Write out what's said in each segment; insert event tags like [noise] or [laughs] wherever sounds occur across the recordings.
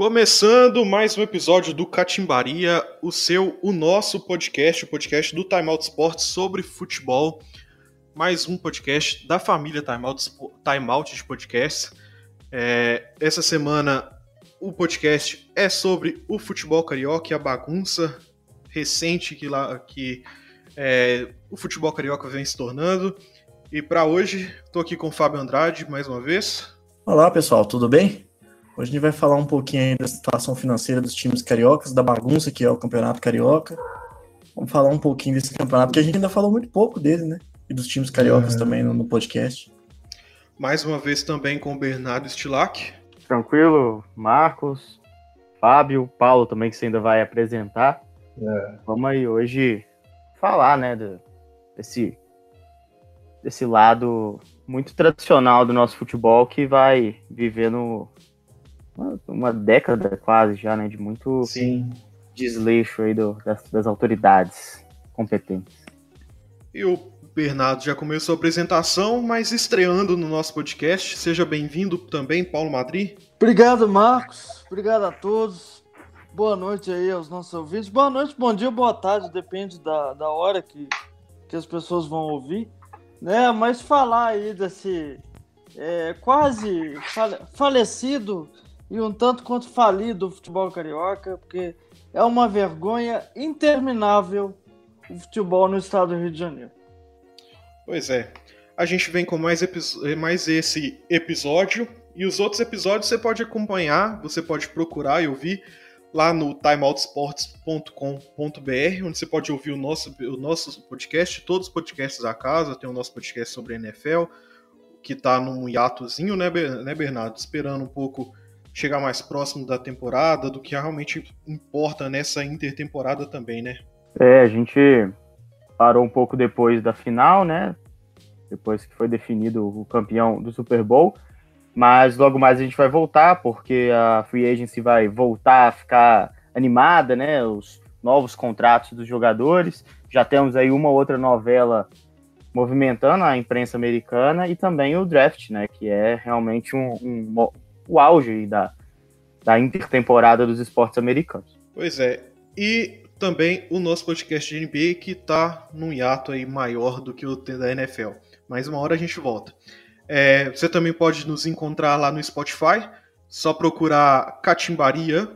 Começando mais um episódio do Catimbaria, o seu, o nosso podcast, o podcast do Time Out Sports sobre futebol. Mais um podcast da família Time Out, Time Out de podcast. É, essa semana o podcast é sobre o futebol carioca e a bagunça recente que, lá, que é, o futebol carioca vem se tornando. E para hoje, estou aqui com o Fábio Andrade mais uma vez. Olá pessoal, tudo bem? Hoje a gente vai falar um pouquinho da situação financeira dos times cariocas, da bagunça que é o Campeonato Carioca. Vamos falar um pouquinho desse campeonato, porque a gente ainda falou muito pouco dele, né? E dos times cariocas também no, no, podcast. Mais uma vez também com o Bernardo Stilac. Tranquilo, Marcos, Fábio, Paulo também que você ainda vai apresentar. É. Vamos aí hoje falar, né, desse, desse lado muito tradicional do nosso futebol que vai vivendo uma, uma década quase já, né? De muito Sim. desleixo aí do, das, das autoridades competentes. E o Bernardo já começou a apresentação, mas estreando no nosso podcast. Seja bem-vindo também, Paulo Madri. Obrigado, Marcos. Obrigado a todos. Boa noite aí aos nossos ouvintes. Boa noite, bom dia, boa tarde, depende da, da hora que, que as pessoas vão ouvir. Né? Mas falar aí desse é, quase fale, falecido e um tanto quanto falido futebol carioca, porque é uma vergonha interminável o futebol no estado do Rio de Janeiro. Pois é. A gente vem com mais, mais esse episódio e os outros episódios você pode acompanhar, você pode procurar e ouvir lá no timeoutsports.com.br, onde você pode ouvir o nosso, o nosso podcast, todos os podcasts da casa, tem o nosso podcast sobre a NFL, que está num hiatozinho, né, né, Bernardo? Esperando um pouco chegar mais próximo da temporada, do que realmente importa nessa intertemporada também, né? É, a gente parou um pouco depois da final, né? Depois que foi definido o campeão do Super Bowl. Mas logo mais a gente vai voltar, porque a Free Agency vai voltar a ficar animada, né? Os novos contratos dos jogadores. Já temos aí uma outra novela movimentando a imprensa americana e também o draft, né? Que é realmente um, um, o auge da, da intertemporada dos esportes americanos. Pois é. E também o nosso podcast de NBA que está num hiato aí maior do que o da NFL. Mas uma hora a gente volta. É, você também pode nos encontrar lá no Spotify. Só procurar Catimbaria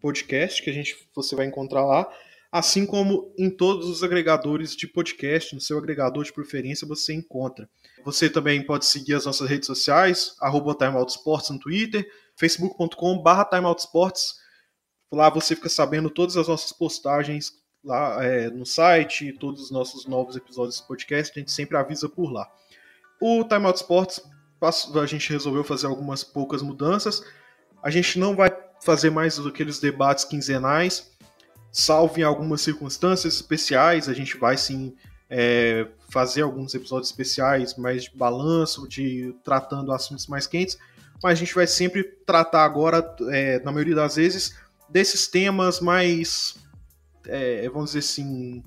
Podcast, que a gente você vai encontrar lá. Assim como em todos os agregadores de podcast, no seu agregador de preferência você encontra. Você também pode seguir as nossas redes sociais, arroba timeoutsports no Twitter, facebook.com.br timeoutsports. Lá você fica sabendo todas as nossas postagens lá é, no site, todos os nossos novos episódios do podcast, a gente sempre avisa por lá. O Time Out Sports, a gente resolveu fazer algumas poucas mudanças. A gente não vai fazer mais aqueles debates quinzenais, salvo em algumas circunstâncias especiais, a gente vai sim é, fazer alguns episódios especiais, mais de balanço, de tratando assuntos mais quentes, mas a gente vai sempre tratar agora, é, na maioria das vezes, desses temas mais, é, vamos dizer assim,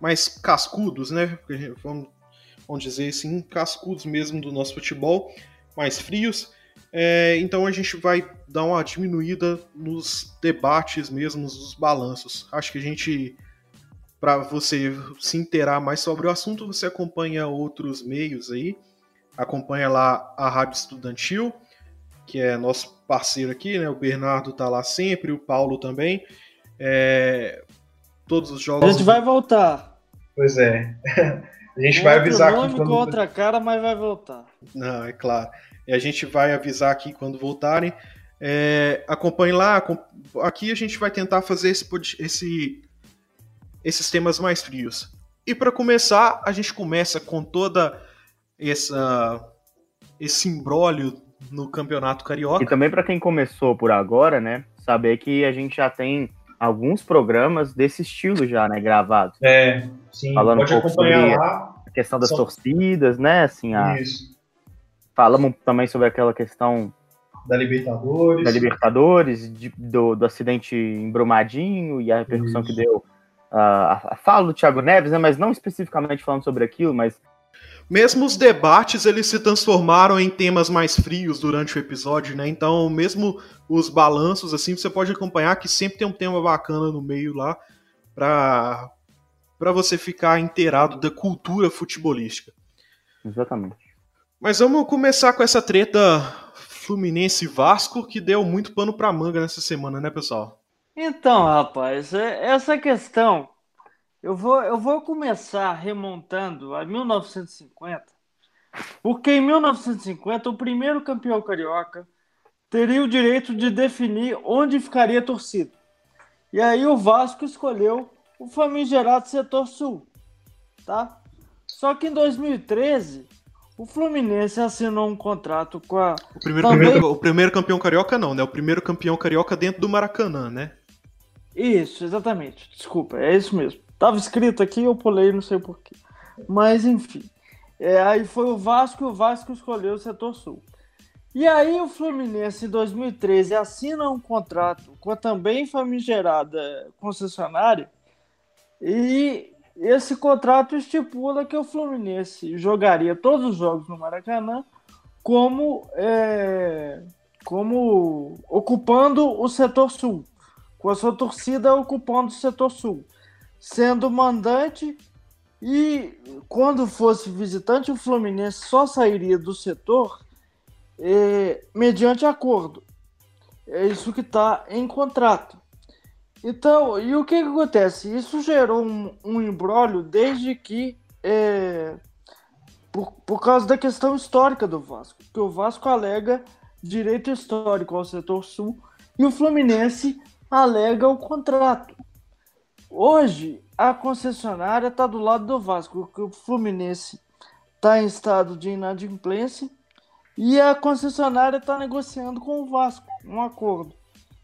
mais cascudos, né? Vamos, vamos dizer assim, cascudos mesmo do nosso futebol, mais frios. É, então a gente vai dar uma diminuída nos debates mesmo, nos balanços. Acho que a gente para você se inteirar mais sobre o assunto, você acompanha outros meios aí. Acompanha lá a Rádio Estudantil, que é nosso parceiro aqui, né? O Bernardo tá lá sempre, o Paulo também. É... Todos os jogos. A gente vai voltar. Pois é. [laughs] A gente vai avisar nome aqui. Quando... com outra cara, mas vai voltar. Não, é claro. E a gente vai avisar aqui quando voltarem. É, acompanhe lá. Aqui a gente vai tentar fazer esse, esse esses temas mais frios. E para começar, a gente começa com toda essa esse imbróglio no Campeonato Carioca. E também para quem começou por agora, né, saber que a gente já tem alguns programas desse estilo já, né, gravados. É, sim. Falando Pode um pouco sobre lá. a questão das Só... torcidas, né, assim, a... Isso. Falamos também sobre aquela questão da Libertadores. Da Libertadores, de, do, do acidente em Brumadinho e a repercussão Isso. que deu a, a fala do Thiago Neves, né, mas não especificamente falando sobre aquilo, mas mesmo os debates eles se transformaram em temas mais frios durante o episódio, né? Então, mesmo os balanços assim, você pode acompanhar que sempre tem um tema bacana no meio lá para para você ficar inteirado da cultura futebolística. Exatamente. Mas vamos começar com essa treta Fluminense Vasco que deu muito pano para manga nessa semana, né, pessoal? Então, rapaz, é, essa questão eu vou, eu vou começar remontando a 1950, porque em 1950 o primeiro campeão carioca teria o direito de definir onde ficaria a torcida. E aí o Vasco escolheu o famigerado setor sul, tá? Só que em 2013 o Fluminense assinou um contrato com a. O primeiro, também... primeiro, o primeiro campeão carioca não, né? O primeiro campeão carioca dentro do Maracanã, né? Isso, exatamente. Desculpa, é isso mesmo. Tava escrito aqui, eu pulei, não sei porquê. Mas enfim. É, aí foi o Vasco e o Vasco escolheu o setor sul. E aí o Fluminense em 2013 assina um contrato com a também famigerada concessionária e esse contrato estipula que o Fluminense jogaria todos os jogos no Maracanã como, é, como ocupando o setor sul, com a sua torcida ocupando o setor sul sendo mandante e quando fosse visitante, o Fluminense só sairia do setor eh, mediante acordo. É isso que está em contrato. Então, e o que, que acontece? Isso gerou um, um embrólio desde que. Eh, por, por causa da questão histórica do Vasco. Que o Vasco alega direito histórico ao setor sul e o Fluminense alega o contrato. Hoje, a concessionária está do lado do Vasco, porque o Fluminense está em estado de inadimplência e a concessionária está negociando com o Vasco um acordo.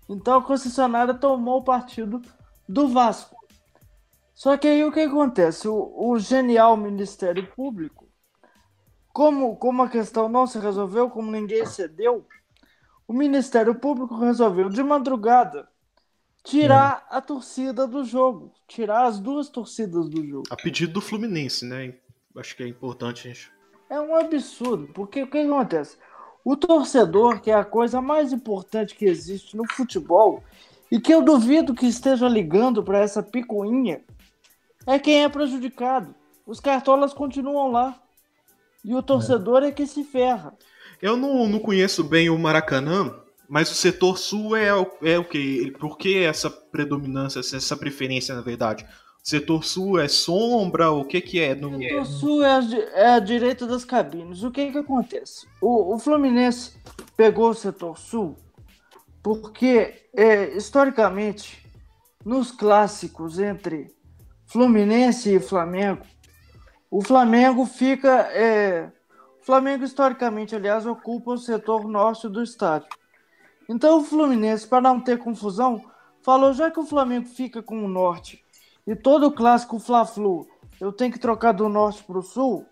Então a concessionária tomou o partido do Vasco. Só que aí o que acontece? O, o genial Ministério Público, como, como a questão não se resolveu, como ninguém cedeu, o Ministério Público resolveu de madrugada tirar é. a torcida do jogo, tirar as duas torcidas do jogo. A pedido do Fluminense, né? Acho que é importante gente. É um absurdo, porque o que acontece? O torcedor, que é a coisa mais importante que existe no futebol, e que eu duvido que esteja ligando para essa picuinha, é quem é prejudicado. Os cartolas continuam lá. E o torcedor é, é que se ferra. Eu não, não conheço bem o Maracanã, mas o setor sul é, é o quê? Por que essa predominância, essa preferência, na verdade? O setor sul é sombra? O que que é? No... O setor sul é a, é a direita das cabines. O que que acontece? O, o Fluminense pegou o setor sul porque, é, historicamente, nos clássicos entre Fluminense e Flamengo, o Flamengo fica... É, o Flamengo, historicamente, aliás, ocupa o setor norte do estádio. Então o Fluminense, para não ter confusão, falou: já que o Flamengo fica com o norte e todo o clássico Fla-Flu eu tenho que trocar do norte para o sul,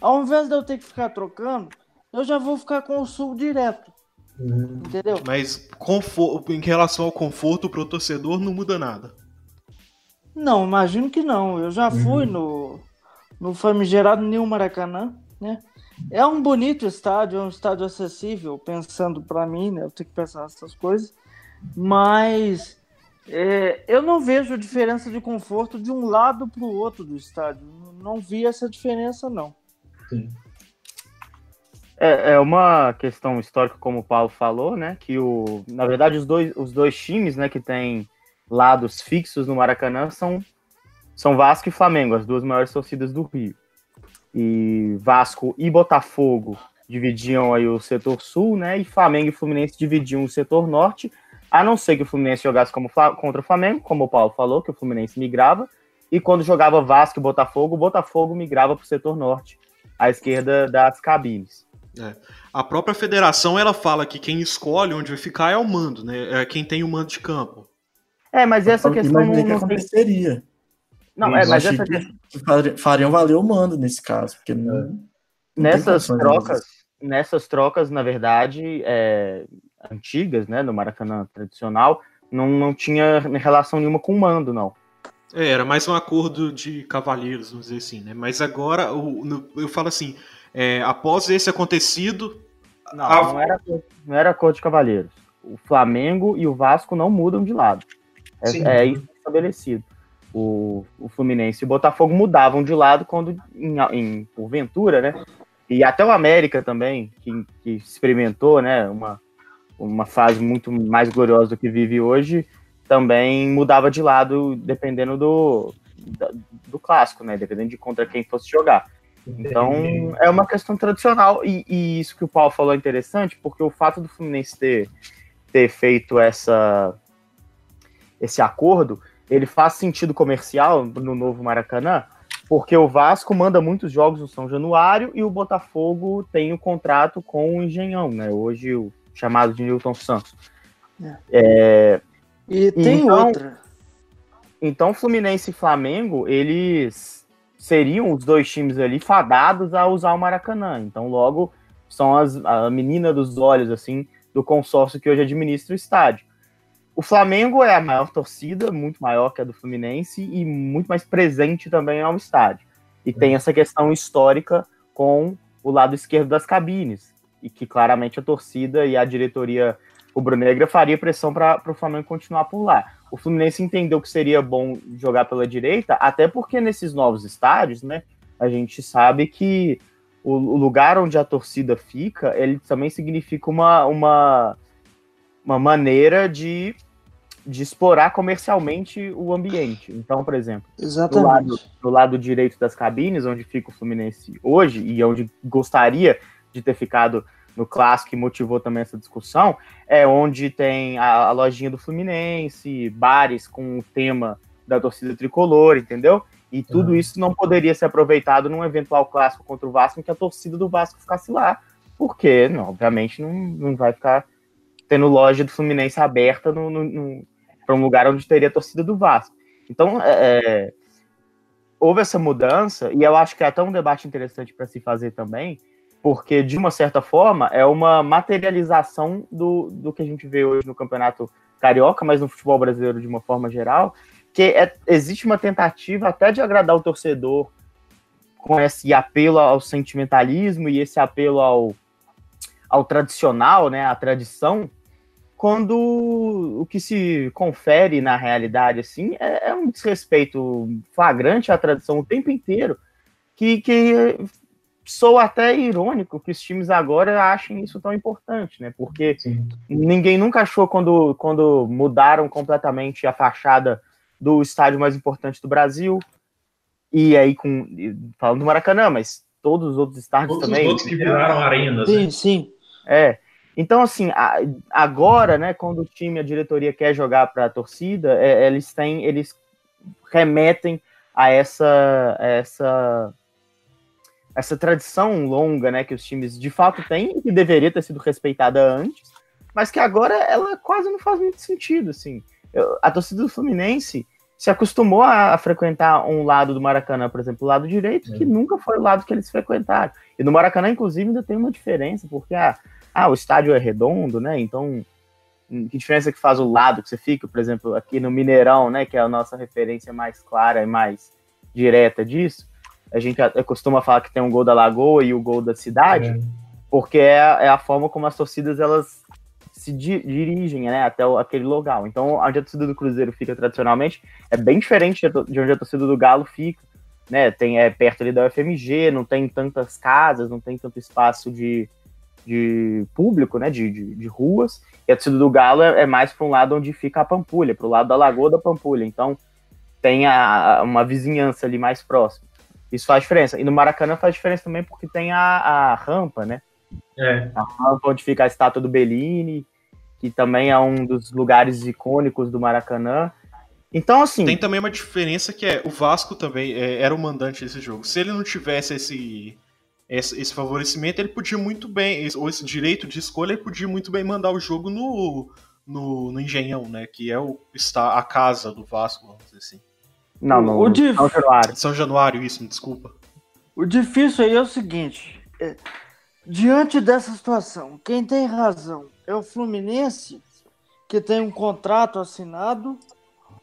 ao invés de eu ter que ficar trocando, eu já vou ficar com o sul direto. Uhum. Entendeu? Mas em relação ao conforto para o torcedor, não muda nada. Não, imagino que não. Eu já fui uhum. no, no famigerado Nil Maracanã, né? É um bonito estádio, é um estádio acessível, pensando para mim, né? Eu tenho que pensar nessas coisas, mas é, eu não vejo diferença de conforto de um lado para o outro do estádio. Não vi essa diferença, não. Sim. É, é, uma questão histórica, como o Paulo falou, né? Que o, na verdade os dois, os dois times, né, que têm lados fixos no Maracanã são são Vasco e Flamengo, as duas maiores torcidas do Rio e Vasco e Botafogo dividiam aí o setor sul, né? E Flamengo e Fluminense dividiam o setor norte, a não ser que o Fluminense jogasse como, contra o Flamengo, como o Paulo falou, que o Fluminense migrava, e quando jogava Vasco e Botafogo, o Botafogo migrava para o setor norte, à esquerda das cabines. É. A própria federação ela fala que quem escolhe onde vai ficar é o mando, né? É quem tem o mando de campo. É, mas essa questão não, que aconteceria. Não, é, mas essa que fariam valer o mando nesse caso, porque não, não nessas trocas, nessas trocas, na verdade, é, antigas, né, no Maracanã tradicional, não, não tinha relação nenhuma com o mando, não. É, era mais um acordo de cavalheiros, vamos dizer assim, né? Mas agora, o, no, eu falo assim, é, após esse acontecido... Não, a... não, era, não era acordo de cavalheiros. O Flamengo e o Vasco não mudam de lado. É, é isso estabelecido. O, o Fluminense e o Botafogo mudavam de lado quando, em, em porventura, né? E até o América também, que, que experimentou, né? Uma, uma fase muito mais gloriosa do que vive hoje, também mudava de lado dependendo do, do clássico, né? Dependendo de contra quem fosse jogar. Então, é uma questão tradicional. E, e, isso que o Paulo falou é interessante, porque o fato do Fluminense ter, ter feito essa, esse acordo, ele faz sentido comercial no novo Maracanã, porque o Vasco manda muitos jogos no São Januário e o Botafogo tem o um contrato com o Engenhão, né? Hoje o chamado de Newton Santos. É. É, e tem então, outra. Então, Fluminense e Flamengo, eles seriam os dois times ali fadados a usar o Maracanã. Então, logo, são as, a menina dos olhos, assim, do consórcio que hoje administra o estádio. O Flamengo é a maior torcida, muito maior que a do Fluminense e muito mais presente também ao estádio. E tem essa questão histórica com o lado esquerdo das cabines, e que claramente a torcida e a diretoria rubro-negra faria pressão para o Flamengo continuar por lá. O Fluminense entendeu que seria bom jogar pela direita, até porque nesses novos estádios, né, a gente sabe que o, o lugar onde a torcida fica, ele também significa uma, uma, uma maneira de, de explorar comercialmente o ambiente. Então, por exemplo. Do, lado, do lado direito das cabines, onde fica o Fluminense hoje, e onde gostaria de ter ficado no clássico que motivou também essa discussão, é onde tem a, a lojinha do Fluminense, bares com o tema da torcida tricolor, entendeu? E tudo isso não poderia ser aproveitado num eventual clássico contra o Vasco em que a torcida do Vasco ficasse lá, porque, não, obviamente, não, não vai ficar tendo loja do Fluminense aberta no, no, no para um lugar onde teria a torcida do Vasco. Então, é, é, houve essa mudança, e eu acho que é até um debate interessante para se fazer também, porque de uma certa forma é uma materialização do, do que a gente vê hoje no campeonato carioca, mas no futebol brasileiro de uma forma geral, que é, existe uma tentativa até de agradar o torcedor com esse apelo ao sentimentalismo e esse apelo ao, ao tradicional, né, à tradição, quando o que se confere na realidade assim é, é um desrespeito flagrante à tradição o tempo inteiro, que, que sou até irônico que os times agora achem isso tão importante, né? Porque Sim. ninguém nunca achou quando, quando mudaram completamente a fachada do estádio mais importante do Brasil. E aí, com falando do Maracanã, mas todos os outros estádios todos também. Todos que viraram arenas. Sim, né? sim. É. Então, assim, agora, né, quando o time, a diretoria quer jogar para a torcida, é, eles têm, eles remetem a essa, a essa essa tradição longa, né, que os times de fato têm e que deveria ter sido respeitada antes, mas que agora ela quase não faz muito sentido, assim. Eu, a torcida do Fluminense se acostumou a, a, frequentar um lado do Maracanã, por exemplo, o lado direito, é. que nunca foi o lado que eles frequentaram. E no Maracanã, inclusive, ainda tem uma diferença, porque ah, ah, o estádio é redondo, né? Então, hum, que diferença que faz o lado que você fica, por exemplo, aqui no Mineirão, né, que é a nossa referência mais clara e mais direta disso a gente costuma falar que tem um gol da Lagoa e o gol da cidade, é. porque é, é, a forma como as torcidas elas se di dirigem né, até o, aquele local. Então, onde a torcida do Cruzeiro fica tradicionalmente é bem diferente de onde a torcida do Galo fica. Né, tem é perto ali da UFMG, não tem tantas casas, não tem tanto espaço de, de público, né, de, de, de ruas. E a torcida do Galo é, é mais para um lado onde fica a Pampulha, para o lado da Lagoa da Pampulha. Então, tem a, uma vizinhança ali mais próxima. Isso faz diferença. E no Maracanã faz diferença também porque tem a, a rampa, né? É. A rampa onde fica a estátua do Bellini, que também é um dos lugares icônicos do Maracanã. Então, assim. Tem também uma diferença que é o Vasco também é, era o mandante desse jogo. Se ele não tivesse esse, esse, esse, favorecimento, ele podia muito bem, ou esse direito de escolha, ele podia muito bem mandar o jogo no, no, no Engenhão, né? Que é o, está a casa do Vasco, vamos dizer assim. Não, no, o dif... São Januário. São Januário, isso, me desculpa. O difícil aí é o seguinte: é, diante dessa situação, quem tem razão é o Fluminense, que tem um contrato assinado,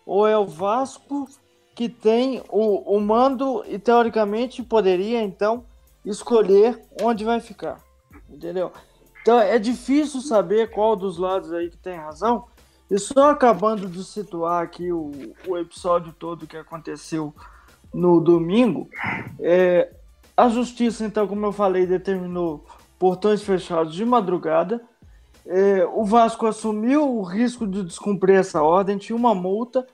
ou é o Vasco, que tem o, o mando e teoricamente poderia então escolher onde vai ficar. Entendeu? Então é difícil saber qual dos lados aí que tem razão. E só acabando de situar aqui o, o episódio todo que aconteceu no domingo, é, a justiça, então, como eu falei, determinou portões fechados de madrugada. É, o Vasco assumiu o risco de descumprir essa ordem, tinha uma multa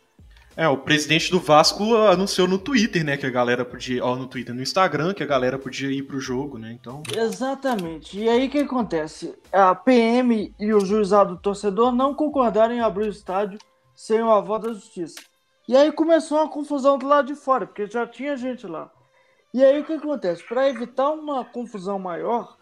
é, o presidente do Vasco anunciou no Twitter, né, que a galera podia, ó, no Twitter, no Instagram, que a galera podia ir pro jogo, né, então... Exatamente, e aí o que acontece? A PM e o juizado torcedor não concordaram em abrir o estádio sem o avó da justiça. E aí começou uma confusão do lado de fora, porque já tinha gente lá. E aí o que acontece? Para evitar uma confusão maior,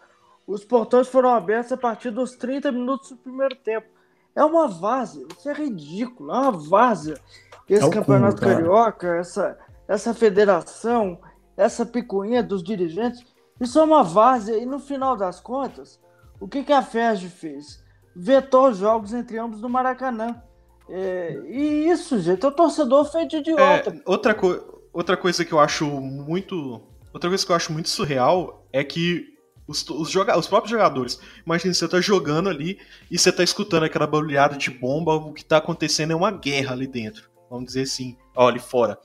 os portões foram abertos a partir dos 30 minutos do primeiro tempo. É uma várzea, isso é ridículo, é uma várzea esse é campeonato carioca, essa, essa federação, essa picuinha dos dirigentes, isso é uma várzea. E no final das contas, o que, que a FERJ fez? Vetou os jogos entre ambos no Maracanã. É, e isso, gente, o torcedor feito de idiota. É, outra, co outra coisa que eu acho muito. Outra coisa que eu acho muito surreal é que os, os, joga os próprios jogadores. Imagina, você tá jogando ali e você tá escutando aquela barulhada de bomba, o que tá acontecendo é uma guerra ali dentro vamos dizer assim, olhe fora.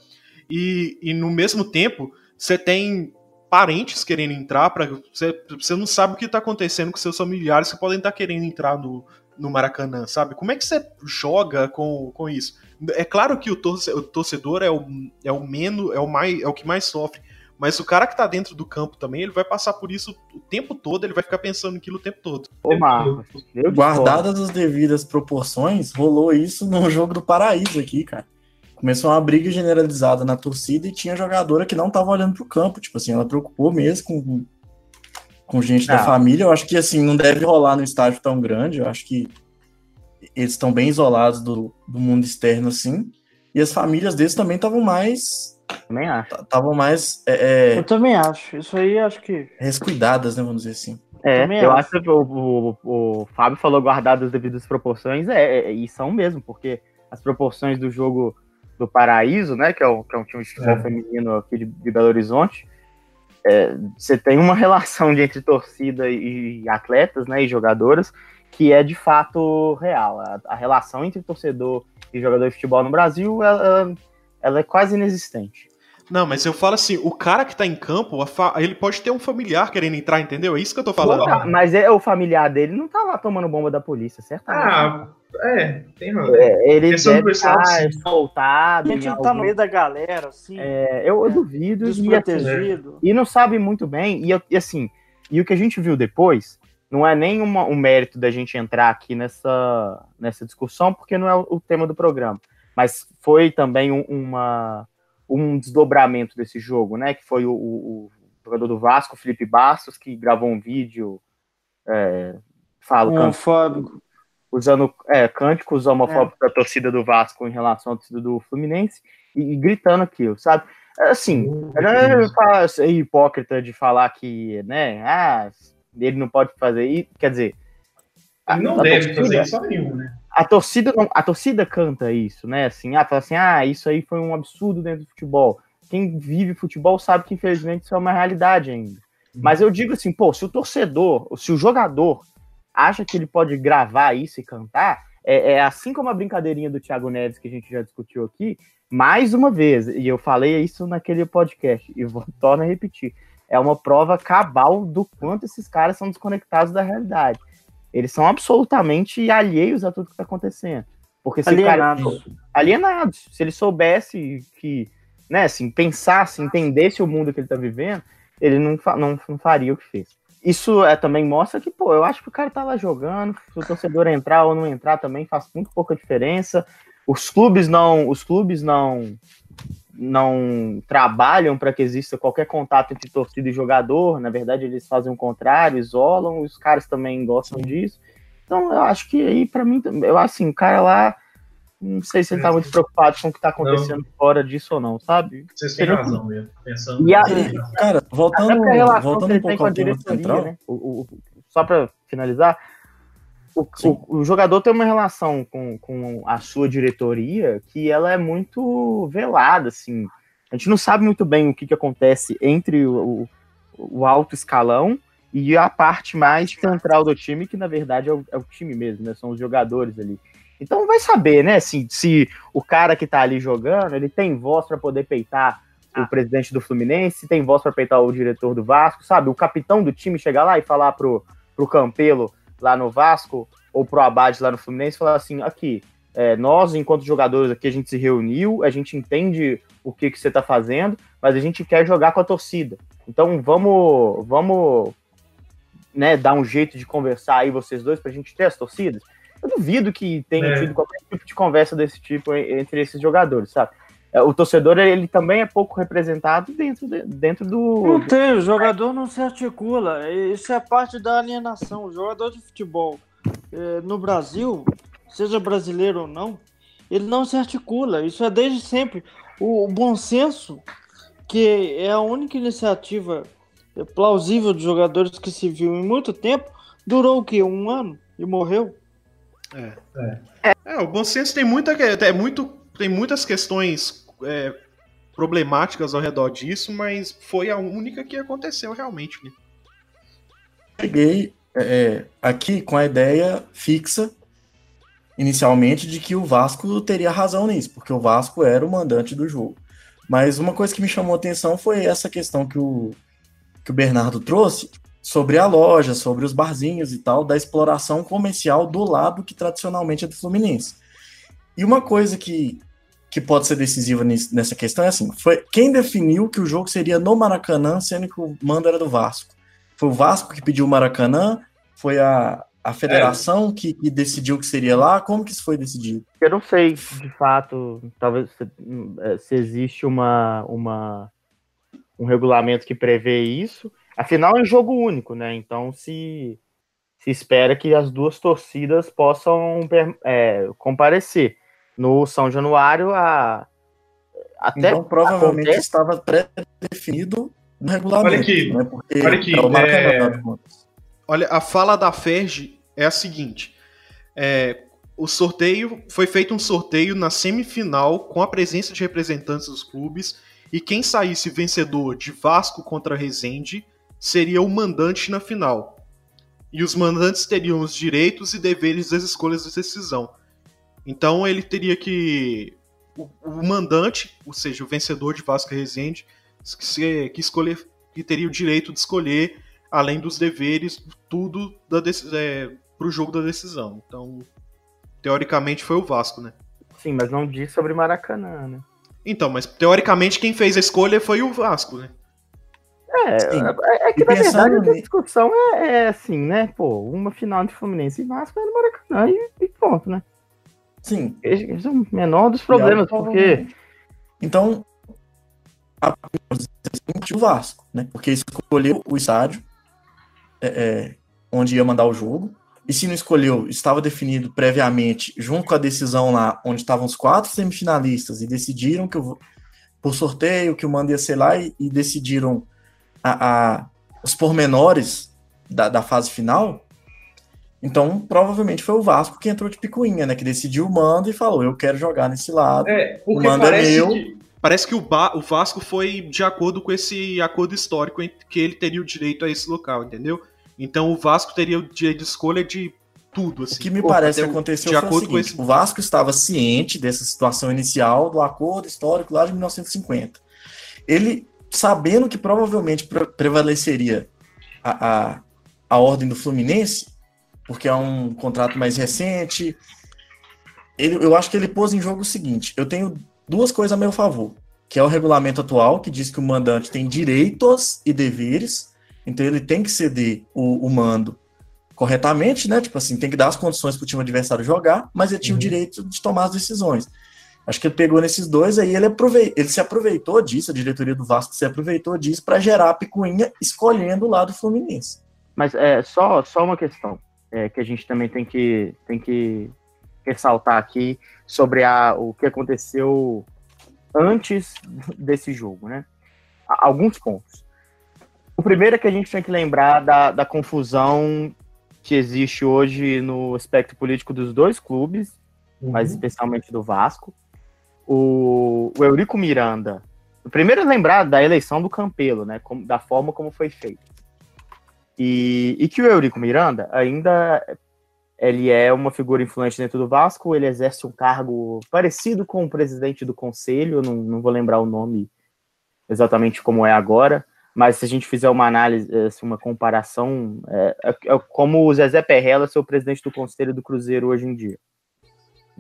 E, e no mesmo tempo, você tem parentes querendo entrar, para você, você não sabe o que está acontecendo com seus familiares que podem estar tá querendo entrar no, no Maracanã, sabe? Como é que você joga com, com isso? É claro que o torcedor, o torcedor é o, é o menos, é o mais, é o que mais sofre. Mas o cara que tá dentro do campo também, ele vai passar por isso o tempo todo, ele vai ficar pensando naquilo o tempo todo. Ô, Marcos, guardadas as devidas proporções, rolou isso no jogo do Paraíso aqui, cara começou uma briga generalizada na torcida e tinha jogadora que não tava olhando pro campo. Tipo assim, ela preocupou mesmo com, com gente da família. Eu acho que assim, não deve rolar no estádio tão grande. Eu acho que eles estão bem isolados do, do mundo externo, assim. E as famílias deles também estavam mais. Também acho. Estavam mais. É, é, eu também acho. Isso aí acho que. Rescuidadas, né? Vamos dizer assim. É, eu acho. acho que o, o, o, Fábio falou guardadas as devidas proporções, é, é, e são mesmo, porque as proporções do jogo do Paraíso, né, que é, o, que é um time de futebol é. feminino aqui de, de Belo Horizonte, é, você tem uma [laughs] relação de entre torcida e atletas, né, e jogadoras, que é de fato real. A, a relação entre torcedor e jogador de futebol no Brasil, ela, ela é quase inexistente. Não, mas eu falo assim, o cara que tá em campo, ele pode ter um familiar querendo entrar, entendeu? É isso que eu tô falando. Pô, mas é o familiar dele não tá lá tomando bomba da polícia, certamente. Ah, é, tem razão. É, ele deve estar assim. soltado. A gente tá no meio da galera, assim. É, eu, eu duvido. Desprotegido. E, e, não sabe muito bem. E, e, assim, e o que a gente viu depois não é nem uma, um mérito da gente entrar aqui nessa, nessa discussão, porque não é o, o tema do programa. Mas foi também um, uma um desdobramento desse jogo, né? Que foi o, o, jogador do Vasco, Felipe Bastos, que gravou um vídeo é, falo, homofóbico. Usando é, cânticos homofóbicos é. da torcida do Vasco em relação à torcida do Fluminense e, e gritando aquilo, sabe? Assim, não é hipócrita de falar que, né, ah, ele não pode fazer isso, quer dizer. Ele não deve torcida, fazer isso nenhum, né? a torcida não, a torcida canta isso, né? Assim, ah, fala assim, ah, isso aí foi um absurdo dentro do futebol. Quem vive futebol sabe que infelizmente isso é uma realidade ainda. Uhum. Mas eu digo assim, pô, se o torcedor, se o jogador acha que ele pode gravar isso e cantar, é, é assim como a brincadeirinha do Thiago Neves que a gente já discutiu aqui, mais uma vez, e eu falei isso naquele podcast, e vou [laughs] tornar a repetir, é uma prova cabal do quanto esses caras são desconectados da realidade. Eles são absolutamente alheios a tudo que está acontecendo. Porque se alienados. Cara, alienados. Se ele soubesse que, né, assim, pensasse, entendesse o mundo que ele está vivendo, ele não, não, não faria o que fez. Isso é, também mostra que, pô, eu acho que o cara tá lá jogando, se o torcedor entrar ou não entrar também faz muito pouca diferença. Os clubes não, os clubes não não trabalham para que exista qualquer contato entre torcida e jogador, na verdade eles fazem o contrário, isolam, os caras também gostam disso. Então eu acho que aí para mim, eu assim, o cara lá não sei se ele tá muito preocupado com o que tá acontecendo não. fora disso ou não, sabe? Vocês têm razão, mesmo. Pensando e a, cara, voltando, voltando um pouco ao tema central, né? o, o, só para finalizar, o, o, o, jogador tem uma relação com, com a sua diretoria que ela é muito velada, assim. A gente não sabe muito bem o que, que acontece entre o, o, alto escalão e a parte mais central do time, que na verdade é o, é o time mesmo, né? São os jogadores ali. Então vai saber, né? Assim, se o cara que tá ali jogando, ele tem voz para poder peitar o ah. presidente do Fluminense, tem voz para peitar o diretor do Vasco, sabe? O capitão do time chegar lá e falar pro, pro Campelo lá no Vasco ou pro Abade lá no Fluminense, falar assim, aqui, é, nós, enquanto jogadores aqui, a gente se reuniu, a gente entende o que, que você está fazendo, mas a gente quer jogar com a torcida. Então vamos, vamos né, dar um jeito de conversar aí vocês dois para a gente ter as torcidas. Eu duvido que tenha é. tido qualquer tipo de conversa desse tipo entre esses jogadores, sabe? É, o torcedor ele também é pouco representado dentro, de, dentro do. Não tem, o jogador não se articula. Isso é parte da alienação. O jogador de futebol é, no Brasil, seja brasileiro ou não, ele não se articula. Isso é desde sempre. O, o bom senso, que é a única iniciativa plausível de jogadores que se viu em muito tempo, durou o quê? Um ano e morreu? É. É. é o bom senso tem muita. É muito tem muitas questões é, problemáticas ao redor disso, mas foi a única que aconteceu realmente. Né? Cheguei é, aqui com a ideia fixa, inicialmente, de que o Vasco teria razão nisso, porque o Vasco era o mandante do jogo. Mas uma coisa que me chamou a atenção foi essa questão que o, que o Bernardo trouxe sobre a loja, sobre os barzinhos e tal, da exploração comercial do lado que tradicionalmente é do Fluminense. E uma coisa que que pode ser decisiva nessa questão é assim: foi quem definiu que o jogo seria no Maracanã, sendo que o mando era do Vasco? Foi o Vasco que pediu o Maracanã? Foi a, a federação é. que, que, decidiu que seria lá? Como que isso foi decidido? Eu não sei, de fato, talvez se, é, se existe uma, uma, um regulamento que prevê isso. Afinal, é um jogo único, né? Então, se, se espera que as duas torcidas possam é, comparecer no São Januário, a, até então provavelmente acontece... estava pré-definido no regulamento. Olha aqui, né? Porque olha aqui. É... Olha, a fala da Ferge é a seguinte: é, o sorteio foi feito um sorteio na semifinal com a presença de representantes dos clubes e quem saísse vencedor de Vasco contra Resende seria o mandante na final. E os mandantes teriam os direitos e deveres das escolhas de decisão. Então ele teria que. O, o mandante, ou seja, o vencedor de Vasco Resende, que, que, escolher, que teria o direito de escolher, além dos deveres, tudo da, é, para o jogo da decisão. Então, teoricamente foi o Vasco, né? Sim, mas não diz sobre Maracanã, né? Então, mas teoricamente quem fez a escolha foi o Vasco, né? É, é, é que na verdade a discussão é, é, assim, né? Pô, uma final de Fluminense e Vasco é no Maracanã e, e pronto, né? Sim. Esse é o menor dos problemas, porque. Então, a, o Vasco, né? Porque escolheu o estádio é, é, onde ia mandar o jogo. E se não escolheu, estava definido previamente, junto com a decisão lá, onde estavam os quatro semifinalistas e decidiram que o, por sorteio que o mando ia ser lá e, e decidiram a, a, os pormenores da, da fase final. Então, provavelmente foi o Vasco que entrou de picuinha, né? Que decidiu o mando e falou: eu quero jogar nesse lado. É, o mando é meu. Que, parece que o, ba o Vasco foi de acordo com esse acordo histórico que ele teria o direito a esse local, entendeu? Então o Vasco teria o direito de escolha de tudo. Assim. O que me parece que aconteceu de acordo o seguinte, com esse... o Vasco estava ciente dessa situação inicial do acordo histórico lá de 1950. Ele, sabendo que provavelmente prevaleceria a, a, a ordem do Fluminense, porque é um contrato mais recente. Ele, eu acho que ele pôs em jogo o seguinte: eu tenho duas coisas a meu favor, que é o regulamento atual, que diz que o mandante tem direitos e deveres, então ele tem que ceder o, o mando corretamente, né? Tipo assim, tem que dar as condições para o time adversário jogar, mas ele tinha uhum. o direito de tomar as decisões. Acho que ele pegou nesses dois aí, ele, ele se aproveitou disso, a diretoria do Vasco se aproveitou disso para gerar a picuinha escolhendo o lado fluminense. Mas é só, só uma questão é, que a gente também tem que, tem que ressaltar aqui sobre a, o que aconteceu antes desse jogo, né? Alguns pontos. O primeiro é que a gente tem que lembrar da, da confusão que existe hoje no espectro político dos dois clubes, uhum. mas especialmente do Vasco. O, o Eurico Miranda. Primeiro lembrar da eleição do Campelo, né? Da forma como foi feito. E, e que o Eurico Miranda ainda ele é uma figura influente dentro do Vasco, ele exerce um cargo parecido com o presidente do conselho, não, não vou lembrar o nome exatamente como é agora, mas se a gente fizer uma análise, assim, uma comparação, é, é, é como o Zezé Perrella ser o presidente do conselho do Cruzeiro hoje em dia.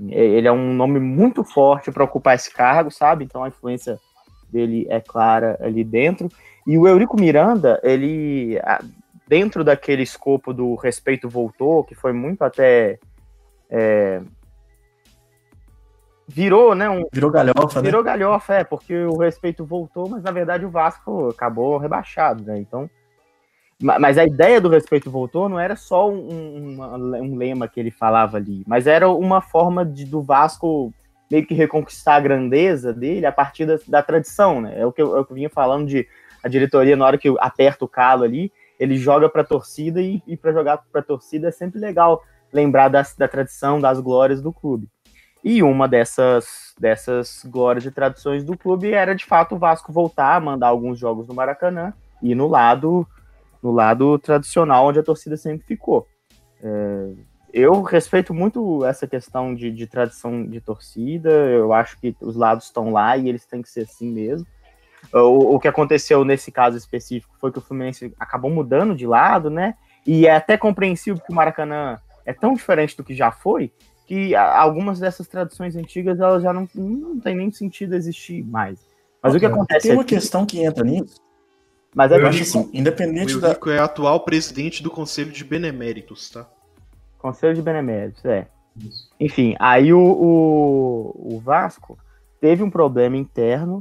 Ele é um nome muito forte para ocupar esse cargo, sabe? Então a influência dele é clara ali dentro. E o Eurico Miranda, ele dentro daquele escopo do respeito voltou, que foi muito até. É, virou, né? Um, virou galhofa, né? Virou galhofa, é, porque o respeito voltou, mas na verdade o Vasco acabou rebaixado, né? Então. Mas a ideia do respeito voltou não era só um, um, um lema que ele falava ali, mas era uma forma de, do Vasco meio que reconquistar a grandeza dele a partir da, da tradição, né? É o, que eu, é o que eu vinha falando de a diretoria, na hora que aperta o calo ali, ele joga para a torcida e, e para jogar para a torcida é sempre legal lembrar das, da tradição, das glórias do clube. E uma dessas, dessas glórias e tradições do clube era de fato o Vasco voltar mandar alguns jogos no Maracanã e no lado no lado tradicional onde a torcida sempre ficou. É, eu respeito muito essa questão de, de tradição de torcida, eu acho que os lados estão lá e eles têm que ser assim mesmo. O, o que aconteceu nesse caso específico foi que o Fluminense acabou mudando de lado, né? E é até compreensível que o Maracanã é tão diferente do que já foi, que algumas dessas tradições antigas elas já não, não tem nem sentido existir mais. Mas okay. o que acontece Tem uma questão que entra nisso. Mas é eu acho assim, independente o da. é atual presidente do Conselho de Beneméritos, tá? Conselho de Beneméritos, é. Isso. Enfim, aí o, o, o Vasco teve um problema interno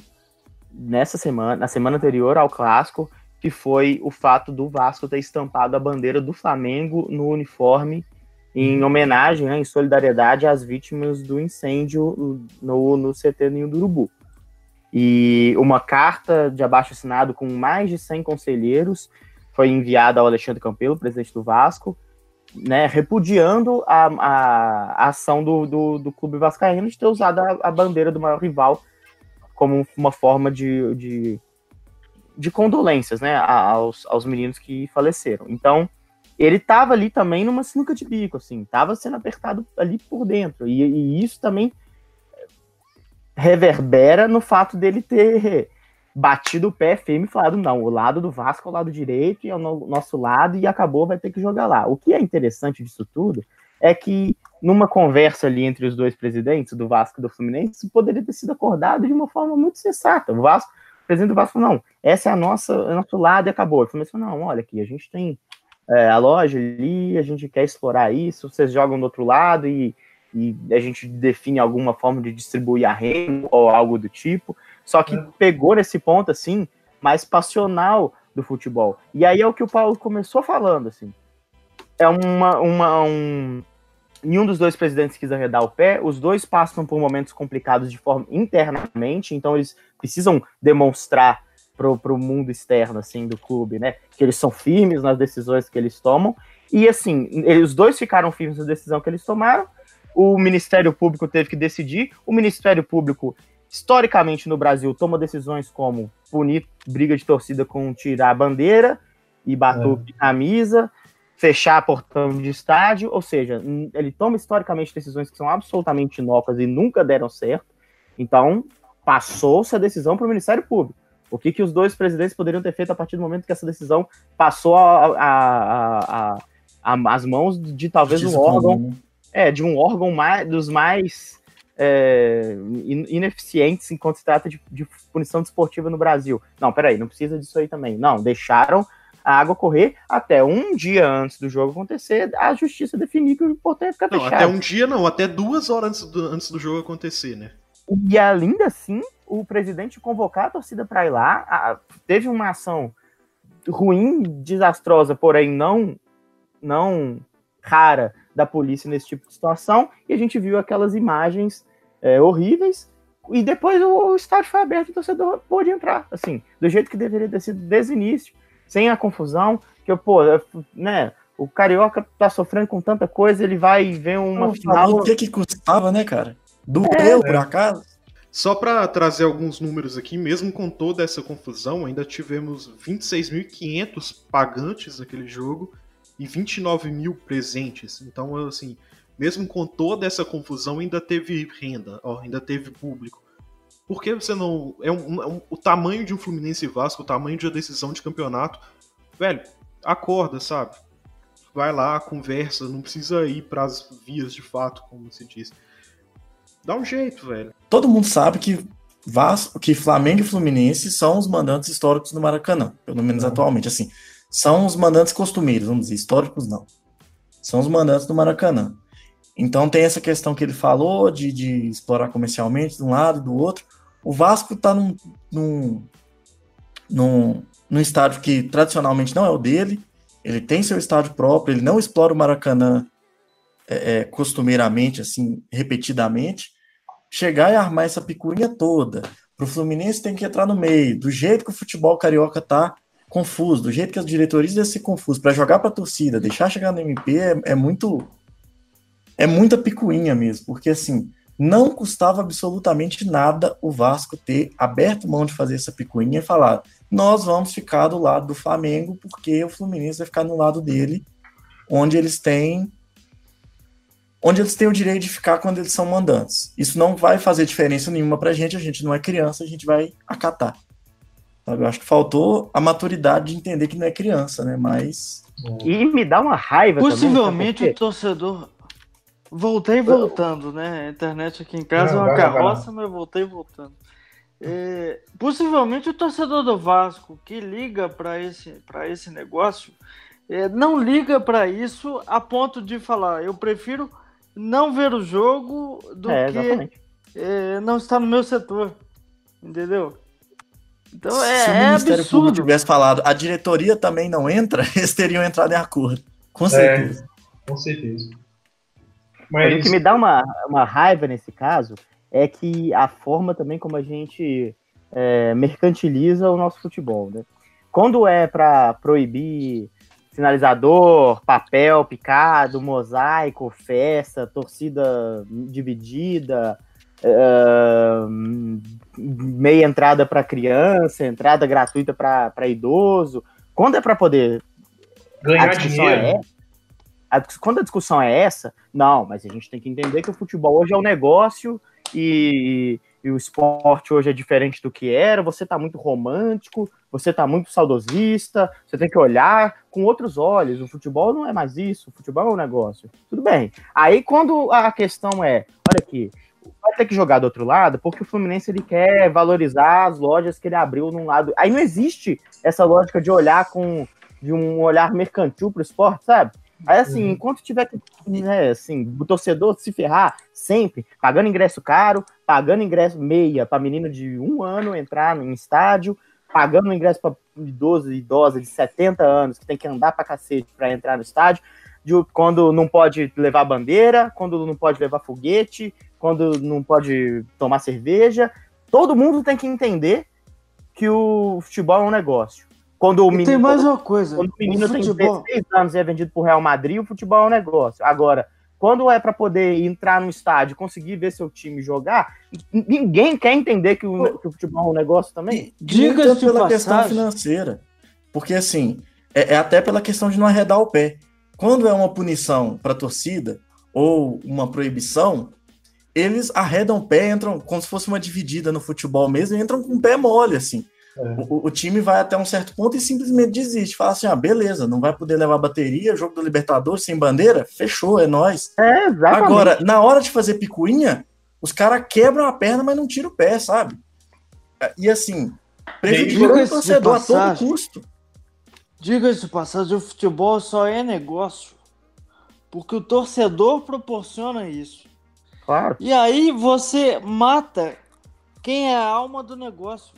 nessa semana, na semana anterior ao clássico, que foi o fato do Vasco ter estampado a bandeira do Flamengo no uniforme em homenagem, né, em solidariedade às vítimas do incêndio no, no CT Ninho do Urubu. E uma carta de abaixo assinado com mais de 100 conselheiros foi enviada ao Alexandre Campelo, presidente do Vasco, né, repudiando a, a, a ação do, do, do, clube vascaíno de ter usado a, a bandeira do maior rival como uma forma de, de, de condolências, né, aos, aos meninos que faleceram. Então, ele estava ali também numa sinuca de bico, assim, estava sendo apertado ali por dentro. E, e, isso também reverbera no fato dele ter batido o pé firme e falado, não, o lado do Vasco é o lado direito e é o nosso lado e acabou, vai ter que jogar lá. O que é interessante disso tudo é que numa conversa ali entre os dois presidentes, do Vasco e do Fluminense, poderia ter sido acordado de uma forma muito sensata. O Vasco, o presidente do Vasco, não, essa é a nossa, é nosso lado e acabou. O Fluminense falou, não, olha aqui, a gente tem é, a loja ali, a gente quer explorar isso, vocês jogam do outro lado e, e a gente define alguma forma de distribuir a renda ou algo do tipo. Só que é. pegou nesse ponto, assim, mais passional do futebol. E aí é o que o Paulo começou falando, assim, é uma, uma um, nenhum dos dois presidentes quis arredar o pé, os dois passam por momentos complicados de forma internamente, então eles precisam demonstrar para o mundo externo assim do clube, né, que eles são firmes nas decisões que eles tomam. E assim, eles, os dois ficaram firmes na decisão que eles tomaram. O Ministério Público teve que decidir. O Ministério Público, historicamente no Brasil, toma decisões como punir briga de torcida com tirar a bandeira e batuque é. camisa fechar portão de estádio, ou seja, ele toma historicamente decisões que são absolutamente inócuas e nunca deram certo. Então, passou-se a decisão para o Ministério Público. O que, que os dois presidentes poderiam ter feito a partir do momento que essa decisão passou a, a, a, as mãos de talvez um órgão, né? É, de um órgão mais, dos mais é, ineficientes enquanto se trata de, de punição desportiva no Brasil. Não, peraí, não precisa disso aí também. Não, deixaram a água correr até um dia antes do jogo acontecer, a justiça definir que o portão ia ficar não, fechado. Até um dia não, até duas horas antes do, antes do jogo acontecer, né? E ainda assim, o presidente convocar a torcida para ir lá, a, teve uma ação ruim, desastrosa, porém não, não rara da polícia nesse tipo de situação, e a gente viu aquelas imagens é, horríveis, e depois o, o estádio foi aberto e o torcedor pôde entrar, assim, do jeito que deveria ter sido desde o início sem a confusão, que, pô, né, O Carioca tá sofrendo com tanta coisa, ele vai ver uma final. O que que custava, né, cara? Doeu, por acaso? Só para trazer alguns números aqui, mesmo com toda essa confusão, ainda tivemos 26.500 pagantes naquele jogo e 29 mil presentes. Então, assim, mesmo com toda essa confusão, ainda teve renda, ó, ainda teve público. Por que você não. É um, é um- o tamanho de um Fluminense e Vasco, o tamanho de uma decisão de campeonato. Velho, acorda, sabe? Vai lá, conversa, não precisa ir pras vias de fato, como se diz. Dá um jeito, velho. Todo mundo sabe que Vasco, que Flamengo e Fluminense são os mandantes históricos do Maracanã, pelo menos atualmente, assim. São os mandantes costumeiros, vamos dizer, históricos não. São os mandantes do Maracanã. Então tem essa questão que ele falou de, de explorar comercialmente de um lado e do outro. O Vasco está num, num, num, num estádio que tradicionalmente não é o dele. Ele tem seu estádio próprio, ele não explora o Maracanã é, é, costumeiramente, assim, repetidamente. Chegar e armar essa picuinha toda. Pro Fluminense tem que entrar no meio. Do jeito que o futebol carioca tá confuso, do jeito que as diretorias devem ser confuso, para jogar pra torcida, deixar chegar no MP é, é muito. É muita picuinha mesmo, porque assim, não custava absolutamente nada o Vasco ter aberto mão de fazer essa picuinha e falar: nós vamos ficar do lado do Flamengo, porque o Fluminense vai ficar no lado dele, onde eles têm onde eles têm o direito de ficar quando eles são mandantes. Isso não vai fazer diferença nenhuma pra gente, a gente não é criança, a gente vai acatar. Sabe? Eu acho que faltou a maturidade de entender que não é criança, né? Mas E me dá uma raiva Possivelmente também. o torcedor. Voltei voltando, né? A internet aqui em casa é Não, uma vai lá, vai carroça, mas voltei voltando. É, possivelmente o torcedor do Vasco que liga para esse, pra esse negócio é, não liga para isso a ponto de falar: eu prefiro não ver o jogo do É, que é, não estar no meu setor. Entendeu? Então se é, o é Ministério Público tivesse falado a diretoria também não entra, [laughs] eles teriam entrado em acordo. Com certeza. Com certeza. Mas o que me dá uma, uma raiva nesse caso é que a forma também como a gente é, mercantiliza o nosso futebol, né? Quando é para proibir sinalizador, papel picado, mosaico, festa, torcida dividida, é, meia entrada para criança, entrada gratuita para idoso, quando é para poder ganhar é dinheiro. dis- quando a discussão é essa, não, mas a gente tem que entender que o futebol hoje é um negócio e, e o esporte hoje é diferente do que era. Você está muito romântico, você está muito saudosista, você tem que olhar com outros olhos. O futebol não é mais isso, o futebol é um negócio. Tudo bem. Aí quando a questão é, olha aqui, vai ter que jogar do outro lado, porque o Fluminense ele quer valorizar as lojas que ele abriu num lado. Aí não existe essa lógica de olhar com de um olhar mercantil para o esporte, sabe? Aí assim, Uhum. enquanto tiver que, né, assim, o torcedor se ferrar sempre, pagando ingresso caro, pagando ingresso meia para menino de um ano entrar em estádio, pagando ingresso para idoso e idosa de 70 anos que tem que andar para cacete para entrar no estádio, de, quando não pode levar bandeira, quando não pode levar foguete, quando não pode tomar cerveja. Todo mundo tem que entender que o futebol é um negócio. Quando o menino, tem mais uma coisa. quando o menino o tem futebol, 16 anos e é vendido por Real Madrid, o futebol é um negócio. Agora, quando é para poder entrar no estádio e conseguir ver seu time jogar, ninguém quer entender que o, que o futebol é um negócio também. Diga-se pela questão passagem. financeira. Porque, assim, é, é até pela questão de não arredar o pé. Quando é uma punição para a torcida ou uma proibição, eles arredam o pé, entram como se fosse uma dividida no futebol mesmo, e entram com o pé mole, assim. É. O, o time vai até um certo ponto e simplesmente desiste. Fala assim: ah, beleza, não vai poder levar bateria, jogo do Libertadores sem bandeira? Fechou, é nóis. É, exatamente. Agora, na hora de fazer picuinha, os caras quebram a perna, mas não tiram o pé, sabe? E assim, prejudicando o torcedor a todo custo. Diga-se de passagem, o futebol só é negócio porque o torcedor proporciona isso. claro. E aí você mata quem é a alma do negócio.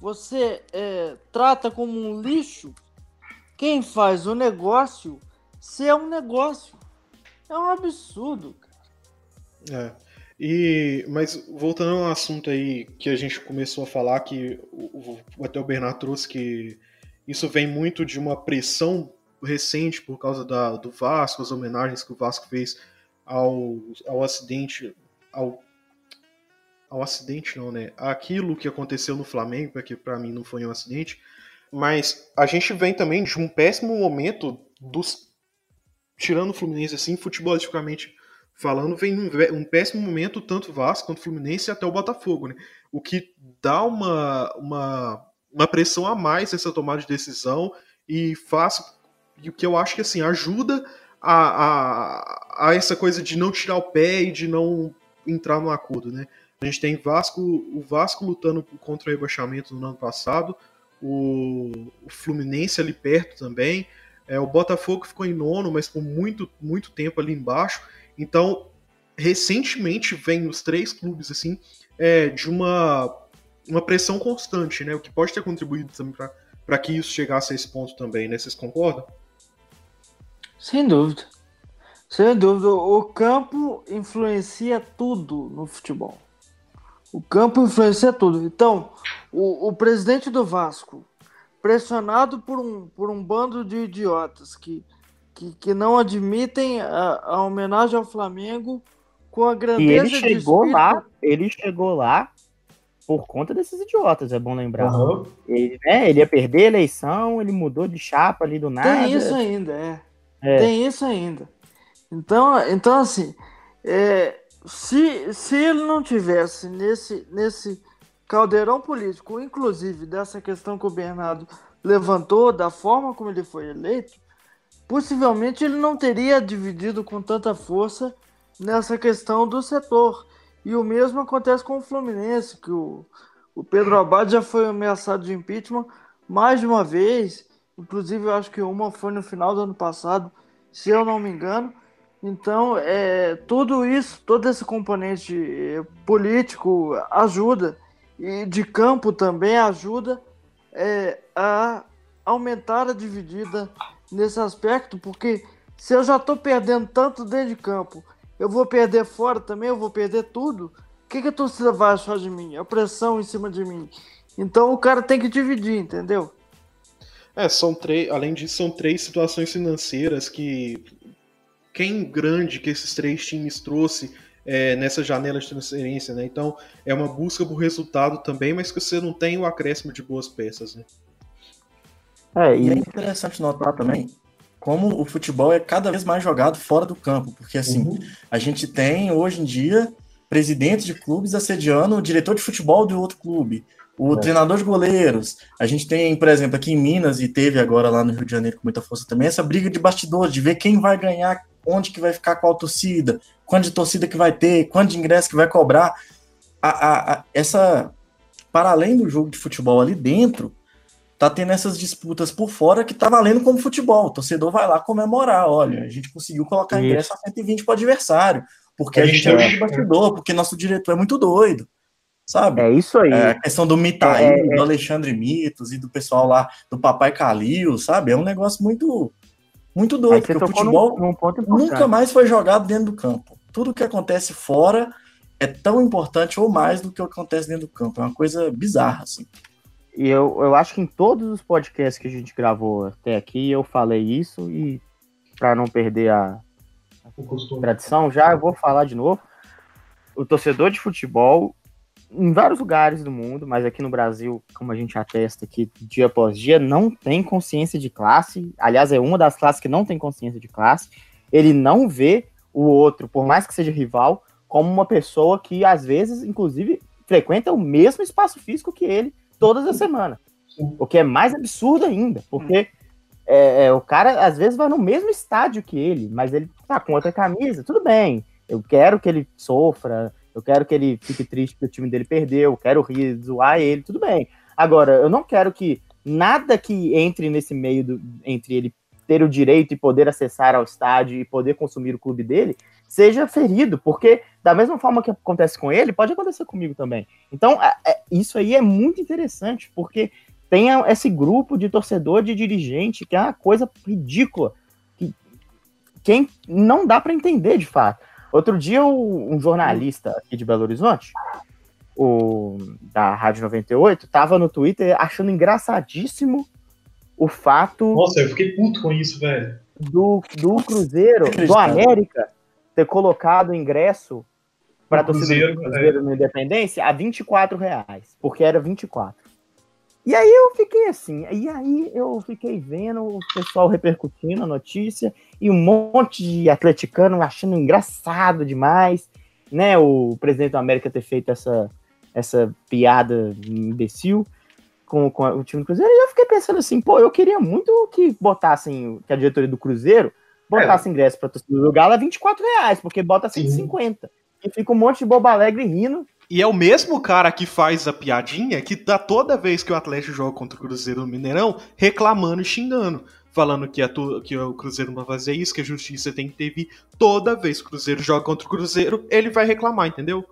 Você é, trata como um lixo quem faz o negócio ser um negócio. É um absurdo. cara. É. E, mas voltando ao assunto aí que a gente começou a falar, que o, o- até o Bernardo trouxe que isso vem muito de uma pressão recente por causa da, do Vasco, as homenagens que o Vasco fez ao, ao acidente, ao, ao acidente não, né? Aquilo que aconteceu no Flamengo, porque para mim não foi um acidente, mas a gente vem também de um péssimo momento dos tirando o Fluminense assim, futebolisticamente falando, vem um, um péssimo momento tanto Vasco quanto Fluminense até o Botafogo, né? O que dá uma, uma, uma pressão a mais essa tomada de decisão e faz o que eu acho que assim ajuda a, a, a essa coisa de não tirar o pé e de não entrar no acordo, né? A gente tem Vasco, o Vasco lutando contra o rebaixamento no ano passado, o, o Fluminense ali perto também, é, o Botafogo ficou em nono, mas por muito, muito tempo ali embaixo. Então, recentemente vem os três clubes assim é, de uma, uma pressão constante, né? O que pode ter contribuído também para que isso chegasse a esse ponto também, né? Vocês concordam? Sem dúvida. Sem dúvida. O campo influencia tudo no futebol. O campo influencia tudo. Então, o, o presidente do Vasco, pressionado por um, por um bando de idiotas que, que, que não admitem a, a homenagem ao Flamengo com a grandeza e ele chegou de lá, ele chegou lá por conta desses idiotas, é bom lembrar. Uhum. Ele, né, ele ia perder a eleição, ele mudou de chapa ali do nada. Tem isso ainda, é. É. Tem isso ainda. Então, então assim, é, se, se ele não tivesse nesse, nesse caldeirão político, inclusive dessa questão que o Bernardo levantou, da forma como ele foi eleito, possivelmente ele não teria dividido com tanta força nessa questão do setor. E o mesmo acontece com o Fluminense, que o, o Pedro Abad já foi ameaçado de impeachment mais de uma vez Inclusive, eu acho que uma foi no final do ano passado, se eu não me engano. Então, é, tudo isso, todo esse componente é, político ajuda, e de campo também ajuda é, a aumentar a dividida nesse aspecto, porque se eu já estou perdendo tanto dentro de campo, eu vou perder fora também, eu vou perder tudo. O que, que a torcida vai achar de mim? A pressão em cima de mim. Então o cara tem que dividir, entendeu? É, são três. Além disso, são três situações financeiras que quem grande que esses três times trouxe é, nessa janela de transferência, né? Então é uma busca por resultado também, mas que você não tem o acréscimo de boas peças, né? É, e é interessante notar também como o futebol é cada vez mais jogado fora do campo, porque assim, uhum. a gente tem hoje em dia presidentes de clubes assediando o diretor de futebol de outro clube, o é. treinador de goleiros. A gente tem, por exemplo, aqui em Minas e teve agora lá no Rio de Janeiro com muita força também, essa briga de bastidores, de ver quem vai ganhar, onde que vai ficar qual torcida, quanto de torcida que vai ter, quanto de ingresso que vai cobrar. A, a, a, essa, para além do jogo de futebol ali dentro, tá tendo essas disputas por fora que tá valendo como futebol. O torcedor vai lá comemorar, olha, a gente conseguiu colocar ingresso a 120 para adversário, porque a, a gente é de bastidor, porque nosso diretor é muito doido sabe? É isso aí. É, a questão do Mitaí, é, é, do Alexandre Mitos e do pessoal lá do Papai Calil, sabe? É um negócio muito muito doido, porque o futebol num, num nunca mais foi jogado dentro do campo. Tudo que acontece fora é tão importante ou mais do que o que acontece dentro do campo. É uma coisa bizarra, assim. E eu, eu acho que em todos os podcasts que a gente gravou até aqui, eu falei isso, e para não perder a, a tradição, já eu vou falar de novo. O torcedor de futebol, em vários lugares do mundo, mas aqui no Brasil, como a gente atesta aqui dia após dia, não tem consciência de classe. Aliás, é uma das classes que não tem consciência de classe. Ele não vê o outro, por mais que seja rival, como uma pessoa que às vezes, inclusive, frequenta o mesmo espaço físico que ele todas as semanas. O que é mais absurdo ainda, porque é, é, o cara às vezes vai no mesmo estádio que ele, mas ele tá com outra camisa. Tudo bem, eu quero que ele sofra, eu quero que ele fique triste que o time dele perdeu, quero rir, zoar ele, tudo bem. Agora, eu não quero que nada que entre nesse meio do, entre ele ter o direito e poder acessar ao estádio e poder consumir o clube dele seja ferido, porque da mesma forma que acontece com ele, pode acontecer comigo também. Então, é, é, isso aí é muito interessante, porque tem esse grupo de torcedor, de dirigente, que é uma coisa ridícula, que quem não dá para entender de fato. Outro dia, um jornalista aqui de Belo Horizonte, o da Rádio 98, tava no Twitter achando engraçadíssimo o fato. Nossa, eu fiquei puto com isso, velho. Do, do Cruzeiro, do América, ter colocado o ingresso para a torcida Cruzeiro, do Cruzeiro é. no Independência a 24 reais, porque era 24. E aí eu fiquei assim, e aí eu fiquei vendo o pessoal repercutindo a notícia e um monte de atleticano achando engraçado demais, né? O presidente da América ter feito essa, essa piada imbecil com, com o time do Cruzeiro. E eu fiquei pensando assim, pô, eu queria muito que botassem, que a diretoria do Cruzeiro botasse ingresso para torcida do Galo a 24 reais, porque bota 150. E fica um monte de bobo alegre rindo. E é o mesmo cara que faz a piadinha que dá toda vez que o Atlético joga contra o Cruzeiro no Mineirão, reclamando e xingando. Falando que, a tu- que o Cruzeiro não vai fazer isso, que a justiça tem que ter vi. Toda vez que o Cruzeiro joga contra o Cruzeiro, ele vai reclamar, entendeu?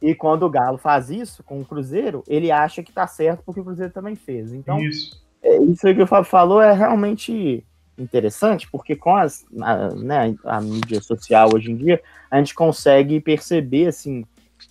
E quando o Galo faz isso com o Cruzeiro, ele acha que tá certo porque o Cruzeiro também fez. Então, Isso. é, isso aí que o Fábio falou é realmente interessante, porque com as, a, né, a mídia social hoje em dia, a gente consegue perceber assim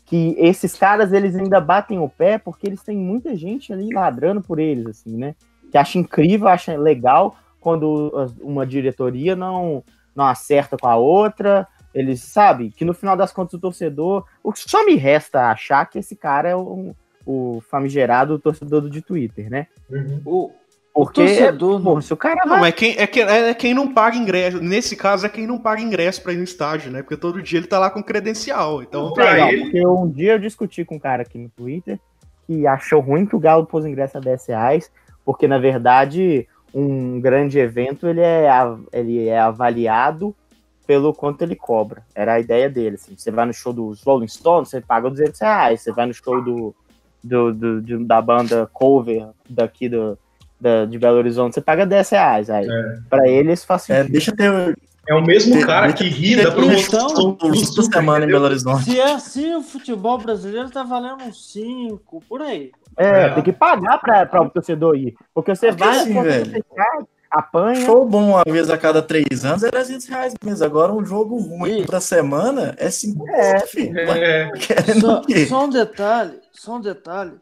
que esses caras eles ainda batem o pé porque eles têm muita gente ali ladrando por eles, assim, né? Que acha incrível, acha legal quando uma diretoria não, não acerta com a outra. Eles sabem que no final das contas o torcedor. O que só me resta achar que esse cara é o, o famigerado torcedor do de Twitter, né? Uhum. O, Porque, torcedor, pô, se o cara Não, vai é quem, é, quem, é quem não paga ingresso. Nesse caso, é quem não paga ingresso pra ir no estádio, né? Porque todo dia ele tá lá com credencial. Então, Pra Legal, ele- porque um dia eu discuti com um cara aqui no Twitter que achou ruim que o Galo pôs o ingresso a 10 reais, porque na verdade um grande evento ele é, ele é avaliado pelo quanto ele cobra. Era a ideia dele. Assim. Você vai no show dos Rolling Stones, você paga 200 reais. Você vai no show do, do, do- de- da banda cover daqui do, da- de Belo Horizonte, você paga 10 reais. Aí, Pra ele isso faz É, sentido. deixa ter É o mesmo Tem- cara que ri da promoção do da Super, semana em? Belo Horizonte. Se é assim, o futebol brasileiro tá valendo uns 5, por aí. É, É. tem que pagar pra, pra o torcedor ir. Porque você Porque vai, assim, velho. você cai, apanha. Show bom uma vez a cada três anos é 300 reais mesmo. Agora um jogo ruim Ih. da semana é 50, É, filho. É, Só, só um detalhe, só um detalhe.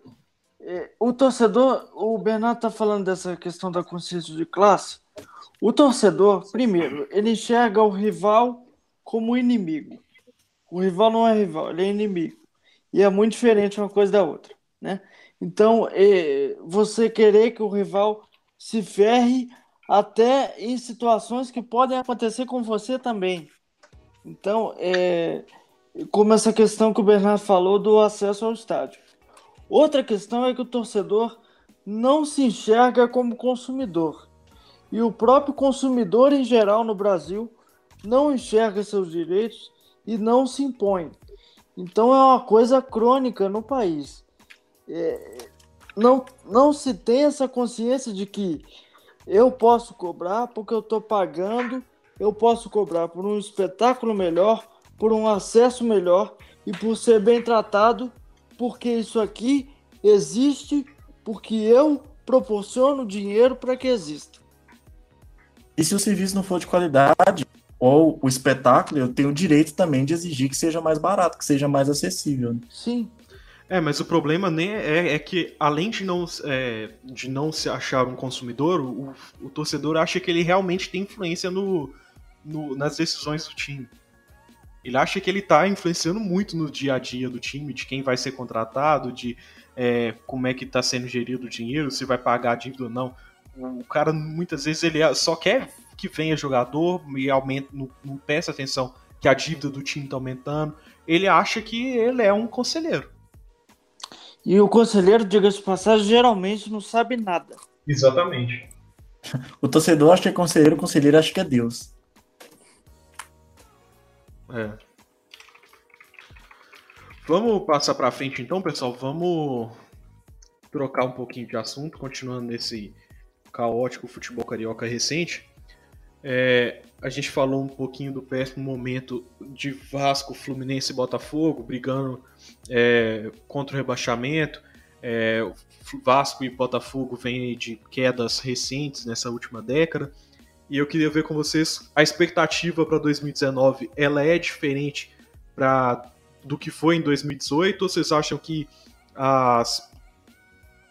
É, o torcedor, o Bernardo tá falando dessa questão da consciência de classe. O torcedor, primeiro, ele enxerga o rival como inimigo. O rival não é rival, ele é inimigo. E é muito diferente uma coisa da outra, né? Então, é, você querer que o rival se ferre até em situações que podem acontecer com você também. Então, é, como essa questão que o Bernardo falou do acesso ao estádio. Outra questão é que o torcedor não se enxerga como consumidor. E o próprio consumidor em geral no Brasil não enxerga seus direitos e não se impõe. Então é uma coisa crônica no país. É, não, não se tem essa consciência de que eu posso cobrar porque eu estou pagando, eu posso cobrar por um espetáculo melhor, por um acesso melhor e por ser bem tratado, porque isso aqui existe, porque eu proporciono dinheiro para que exista. E se o serviço não for de qualidade, ou o espetáculo, eu tenho o direito também de exigir que seja mais barato, que seja mais acessível. Sim, É, mas o problema nem é, é que, além de não, é, de não se achar um consumidor, o, o torcedor acha que ele realmente tem influência no, no- nas decisões do time. Ele acha que ele tá influenciando muito no dia a dia do time, de quem vai ser contratado, de é, como é que tá sendo gerido o dinheiro, se vai pagar a dívida ou não. O cara, muitas vezes, ele só quer que venha jogador e aumenta, não, não atenção que a dívida do time tá aumentando. Ele acha que ele é um conselheiro. E o conselheiro, diga-se passagem, geralmente não sabe nada. exatamente. O torcedor acha que é conselheiro, o conselheiro acha que é Deus. É. Vamos passar pra frente então, pessoal. Vamos trocar um pouquinho de assunto, continuando nesse caótico futebol carioca recente. É, a gente falou um pouquinho do péssimo momento de Vasco, Fluminense e Botafogo, brigando é, contra o rebaixamento. É, Vasco e Botafogo vêm de quedas recentes nessa última década. E eu queria ver com vocês a expectativa para 2019. Ela é diferente do que foi em 2018? Ou vocês acham que as,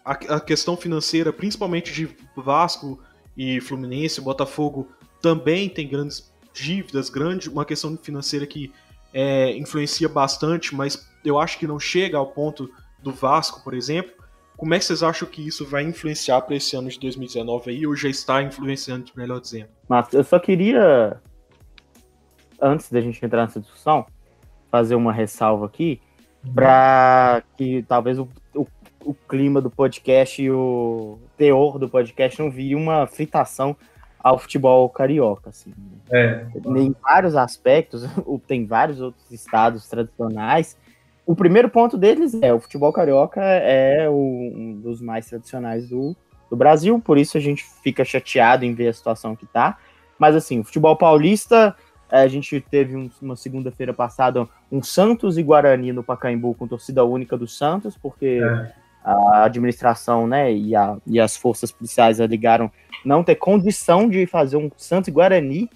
a, a questão financeira, principalmente de Vasco e Fluminense, Botafogo também tem grandes dívidas, grande, uma questão financeira que é, influencia bastante, mas eu acho que não chega ao ponto do Vasco, por exemplo. Como é que vocês acham que isso vai influenciar para esse ano de 2019 aí, ou já está influenciando, melhor dizendo? Mas eu só queria, antes da gente entrar nessa discussão, fazer uma ressalva aqui, para que talvez o, o, o, clima do podcast e o teor do podcast não vire uma fritação ao futebol carioca. Assim. É. Em vários aspectos, [laughs] tem vários outros estados tradicionais. O primeiro ponto deles é o futebol carioca é um dos mais tradicionais do, do Brasil, por isso a gente fica chateado em ver a situação que tá. Mas assim, o futebol paulista a gente teve um, uma segunda-feira passada um Santos e Guarani no Pacaembu com torcida única do Santos, porque é. A administração né, e, a, e as forças policiais ligaram não ter condição de fazer um Santos Guarani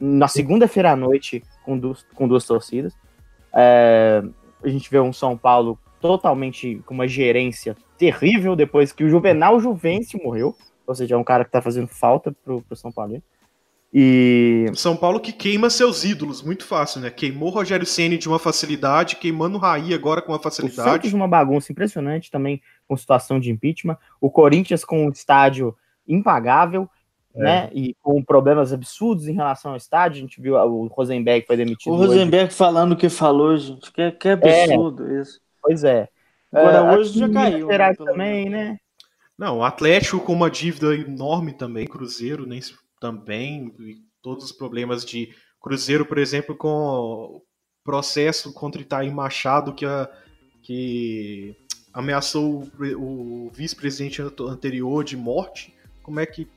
na segunda-feira à noite com, duas, com duas torcidas. É, a gente vê um São Paulo totalmente com uma gerência terrível depois que o Juvenal Juvencio morreu, ou seja, é um cara que está fazendo falta pro, pro São Paulo. E. São Paulo que queima seus ídolos, muito fácil, né? Queimou Rogério Ceni de uma facilidade, queimando o Raí agora com uma facilidade. O Santos uma bagunça impressionante também, com situação de impeachment. O Corinthians com um estádio impagável, é. né? E com problemas absurdos em relação ao estádio. A gente viu o Rosenberg foi demitido. O Rosenberg hoje. falando o que falou, gente. Que, que absurdo é. isso. Pois é. Agora é, hoje já caiu. Né, também, né? Não, o Atlético com uma dívida enorme também, Cruzeiro nem se também, e todos os problemas de Cruzeiro, por exemplo, com o processo contra Itaí Machado, que, a, que ameaçou o, o vice-presidente anterior de morte. Como é que.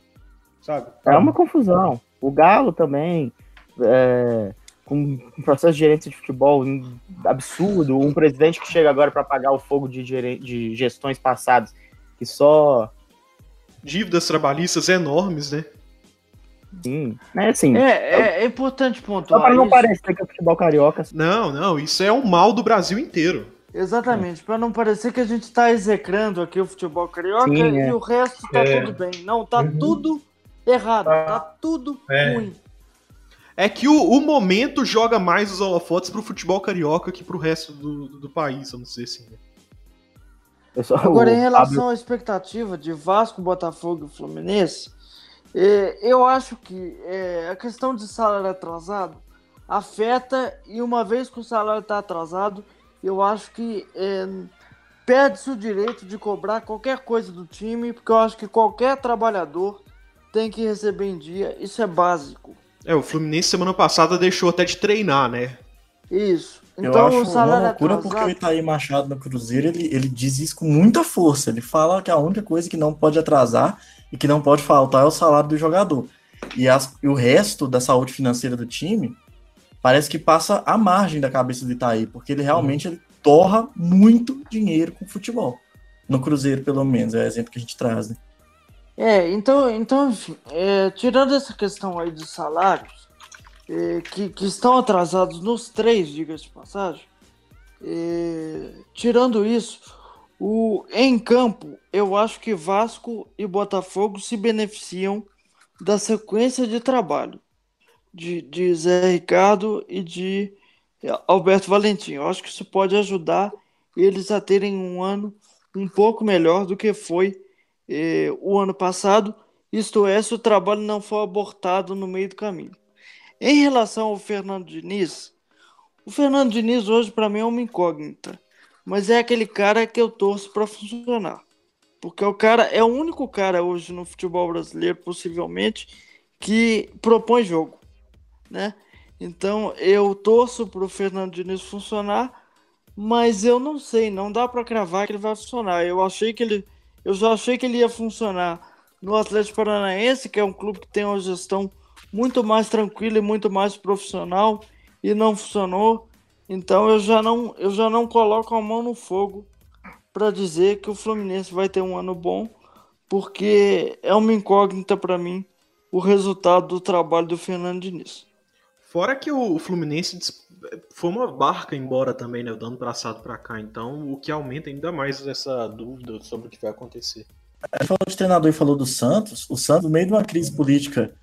Sabe? É uma confusão. O Galo também. É, com um processo de gerência de futebol absurdo, um presidente que chega agora para apagar o fogo de, de gestões passadas, que só. Dívidas trabalhistas enormes, né? Sim. É assim. É, é, é importante pontuar. Só para não isso. parecer que é futebol carioca. Não, não, isso é o mal do Brasil inteiro. Exatamente, para não parecer que a gente está execrando aqui o futebol carioca Sim, e é. o resto tá é. tudo bem. Não, tá uhum. tudo errado, tá, tá tudo é. ruim. É que o, o, momento joga mais os holofotes pro futebol carioca que pro resto do, do, do país, vamos dizer assim. Né? Só, Agora, em relação à expectativa de Vasco, Botafogo e Fluminense, é, eu acho que é, a questão de salário atrasado afeta, e uma vez que o salário está atrasado, eu acho que é, perde-se o direito de cobrar qualquer coisa do time, porque eu acho que qualquer trabalhador tem que receber em dia, isso é básico. É, o Fluminense semana passada deixou até de treinar, né? Isso. Então, eu acho uma loucura atrasado... porque o Itaí Machado no Cruzeiro, ele, ele diz isso com muita força. Ele fala que a única coisa que não pode atrasar e que não pode faltar é o salário do jogador. E, as, e o resto da saúde financeira do time parece que passa à margem da cabeça do Itaí, porque ele realmente uhum. ele torra muito dinheiro com o futebol. No Cruzeiro, pelo menos, é o exemplo que a gente traz, né? É, então, então enfim, é, tirando essa questão aí dos salários, é, que, que estão atrasados nos três, diga-se de passagem, é, tirando isso, o, em campo, eu acho que Vasco e Botafogo se beneficiam da sequência de trabalho de, de Zé Ricardo e de Alberto Valentim. Eu acho que isso pode ajudar eles a terem um ano um pouco melhor do que foi eh, o ano passado, isto é, se o trabalho não for abortado no meio do caminho. Em relação ao Fernando Diniz, o Fernando Diniz hoje para mim é uma incógnita mas é aquele cara que eu torço para funcionar. Porque o cara é o único cara hoje no futebol brasileiro, possivelmente, que propõe jogo, né? Então eu torço para o Fernando Diniz funcionar, mas eu não sei, não dá para cravar que ele vai funcionar. Eu achei que ele, eu já achei que ele ia funcionar no Atlético Paranaense, que é um clube que tem uma gestão muito mais tranquila e muito mais profissional, e não funcionou. Então eu já não, eu já não coloco a mão no fogo para dizer que o Fluminense vai ter um ano bom, porque é uma incógnita para mim o resultado do trabalho do Fernando Diniz. Fora que o Fluminense foi uma barca embora também, né? Do ano passado pra cá. Então, o que aumenta ainda mais essa dúvida sobre o que vai acontecer. A gente falou de treinador e falou do Santos. O Santos, no meio de uma crise política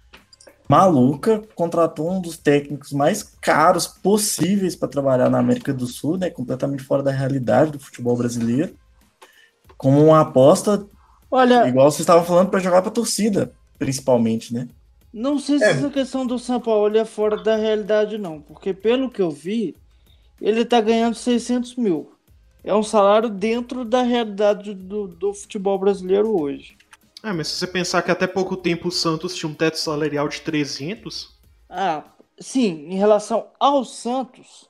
maluca, contratou um dos técnicos mais caros possíveis para trabalhar na América do Sul, né? Completamente fora da realidade do futebol brasileiro. Como uma aposta, Olha, igual você estava falando, para jogar para torcida, principalmente, né? não sei se É. essa questão do São Paulo é fora da realidade, não. Porque pelo que eu vi, ele tá ganhando 600 mil. É um salário dentro da realidade do, do futebol brasileiro hoje. É, mas se você pensar que até pouco tempo o Santos tinha um teto salarial de 300, Ah, sim, em relação ao Santos,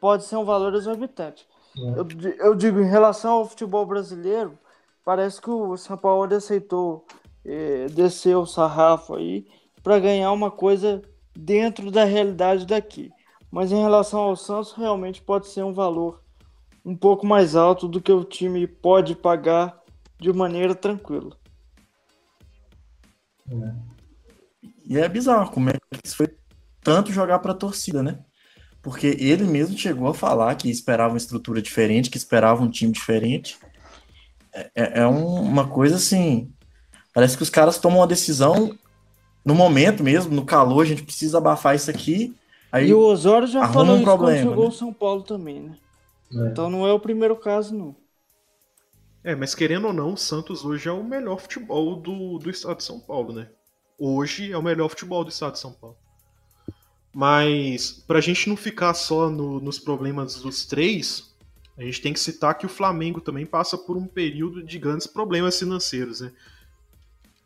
pode ser um valor exorbitante. É. Eu, eu digo, em relação ao futebol brasileiro, parece que o São Paulo aceitou eh, descer o sarrafo aí para ganhar uma coisa dentro da realidade daqui. Mas em relação ao Santos, realmente pode ser um valor um pouco mais alto do que o time pode pagar de maneira tranquila. E é bizarro como é que isso foi tanto jogar para torcida, né? Porque ele mesmo chegou a falar que esperava uma estrutura diferente, que esperava um time diferente. É, é- é um- uma coisa assim. Parece que os caras tomam uma decisão no momento mesmo, no calor, a gente precisa abafar isso aqui. Aí e o Osório já falou um isso problema, quando chegou né? ao São Paulo também, né? É. Então não é o primeiro caso, não. É, mas querendo ou não, o Santos hoje é o melhor futebol do, do estado de São Paulo, né? Hoje é o melhor futebol do estado de São Paulo. Mas, pra gente não ficar só no- nos problemas dos três, a gente tem que citar que o Flamengo também passa por um período de grandes problemas financeiros, né?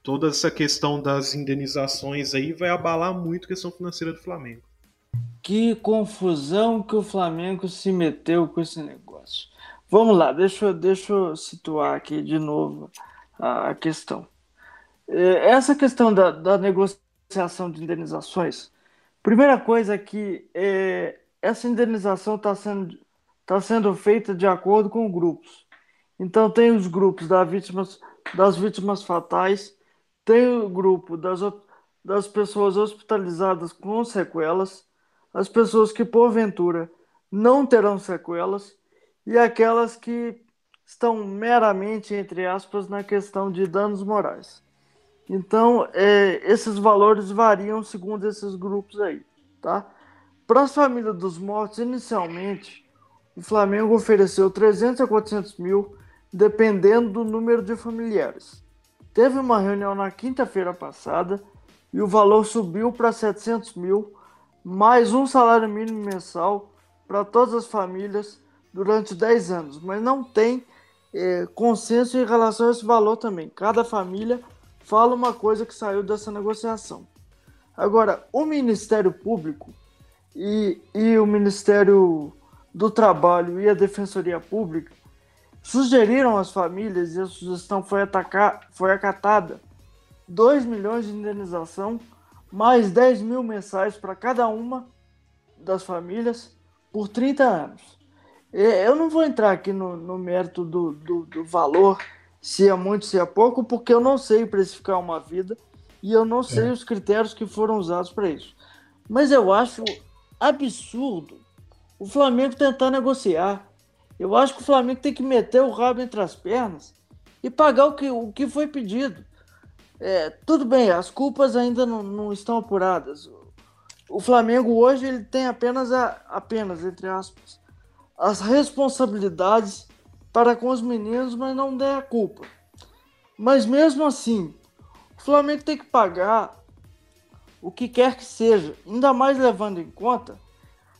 Toda essa questão das indenizações aí vai abalar muito a questão financeira do Flamengo. Que confusão que o Flamengo se meteu com esse negócio. Vamos lá, deixa, deixa eu situar aqui de novo a, questão. É, Essa questão da, da negociação de indenizações, primeira coisa é que é, essa indenização está sendo, tá sendo feita de acordo com grupos. Então tem os grupos das vítimas, das vítimas fatais, tem o grupo das, das pessoas hospitalizadas com sequelas, as pessoas que porventura não terão sequelas e aquelas que estão meramente, entre aspas, na questão de danos morais. Então, é, esses valores variam segundo esses grupos aí, tá? Para as famílias dos mortos, inicialmente, o Flamengo ofereceu 300 a 400 mil, dependendo do número de familiares. Teve uma reunião na quinta-feira passada e o valor subiu para 700 mil, mais um salário mínimo mensal para todas as famílias durante 10 anos, mas não tem eh, consenso em relação a esse valor também. Cada família fala uma coisa que saiu dessa negociação. Agora, o Ministério Público e, e o Ministério do Trabalho e a Defensoria Pública sugeriram às famílias, e a sugestão foi, atacar, foi acatada, 2 milhões de indenização, mais 10 mil mensais para cada uma das famílias por 30 anos. É, Eu não vou entrar aqui no, no mérito do, do, do valor, se é muito, se é pouco, porque eu não sei precificar uma vida e eu não sei os critérios que foram usados para isso. Mas eu acho absurdo o Flamengo tentar negociar. Eu acho que o Flamengo tem que meter o rabo entre as pernas e pagar o que, o que foi pedido. É, tudo bem, as culpas ainda não, não estão apuradas. O Flamengo hoje ele tem apenas, a, apenas entre aspas, as responsabilidades para com os meninos, mas não der a culpa. Mas mesmo assim, o Flamengo tem que pagar o que quer que seja, ainda mais levando em conta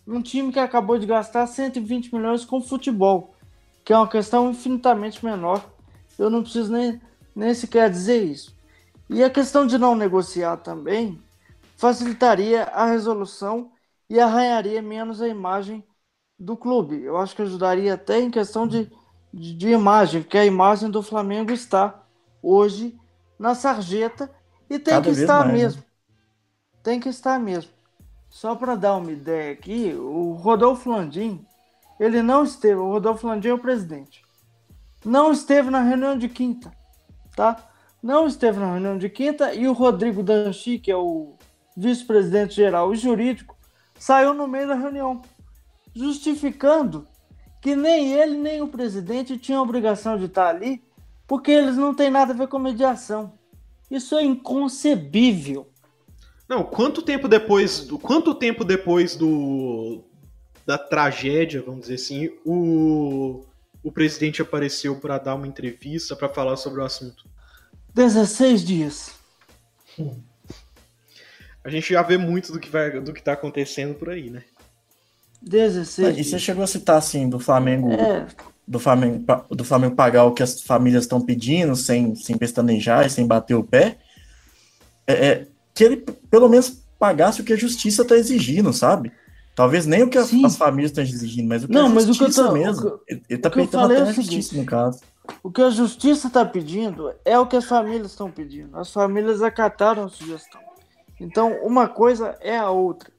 um time que acabou de gastar 120 milhões com futebol, que é uma questão infinitamente menor. Eu não preciso nem, nem sequer dizer isso. E a questão de não negociar também facilitaria a resolução e arranharia menos a imagem do clube. Eu acho que ajudaria até em questão de, de, de imagem, porque a imagem do Flamengo está hoje na sarjeta e tem Cada que estar mais, né? mesmo. Tem que estar mesmo. Só para dar uma ideia aqui, o Rodolfo Landim, ele não esteve, o Rodolfo Landim é o presidente. Não esteve na reunião de quinta, tá? Não esteve na reunião de quinta e o Rodrigo Danchi, que é o vice-presidente geral e jurídico, saiu no meio da reunião. Justificando que nem ele nem o presidente tinham obrigação de estar ali, porque eles não têm nada a ver com mediação. Isso é inconcebível. Não, quanto tempo depois do quanto tempo depois do da tragédia, vamos dizer assim, o o presidente apareceu para dar uma entrevista para falar sobre o assunto? 16 dias. A gente já vê muito do que vai do que tá acontecendo por aí, né? 16 E você chegou a citar assim do Flamengo, É, do Flamengo, do Flamengo pagar o que as famílias estão pedindo, sem, sem pestanejar e sem bater o pé. É, é, que ele pelo menos pagasse o que a justiça está exigindo, sabe? Talvez nem o que a- Sim. as famílias estão exigindo, mas o que Não, a mas o que eu justiça tô- mesmo. o que- ele ele tá o que eu peitando falei até é a o seguinte, justiça, no caso. o que a justiça está pedindo é o que as famílias estão pedindo. As famílias acataram a sugestão. Então, uma coisa é a outra.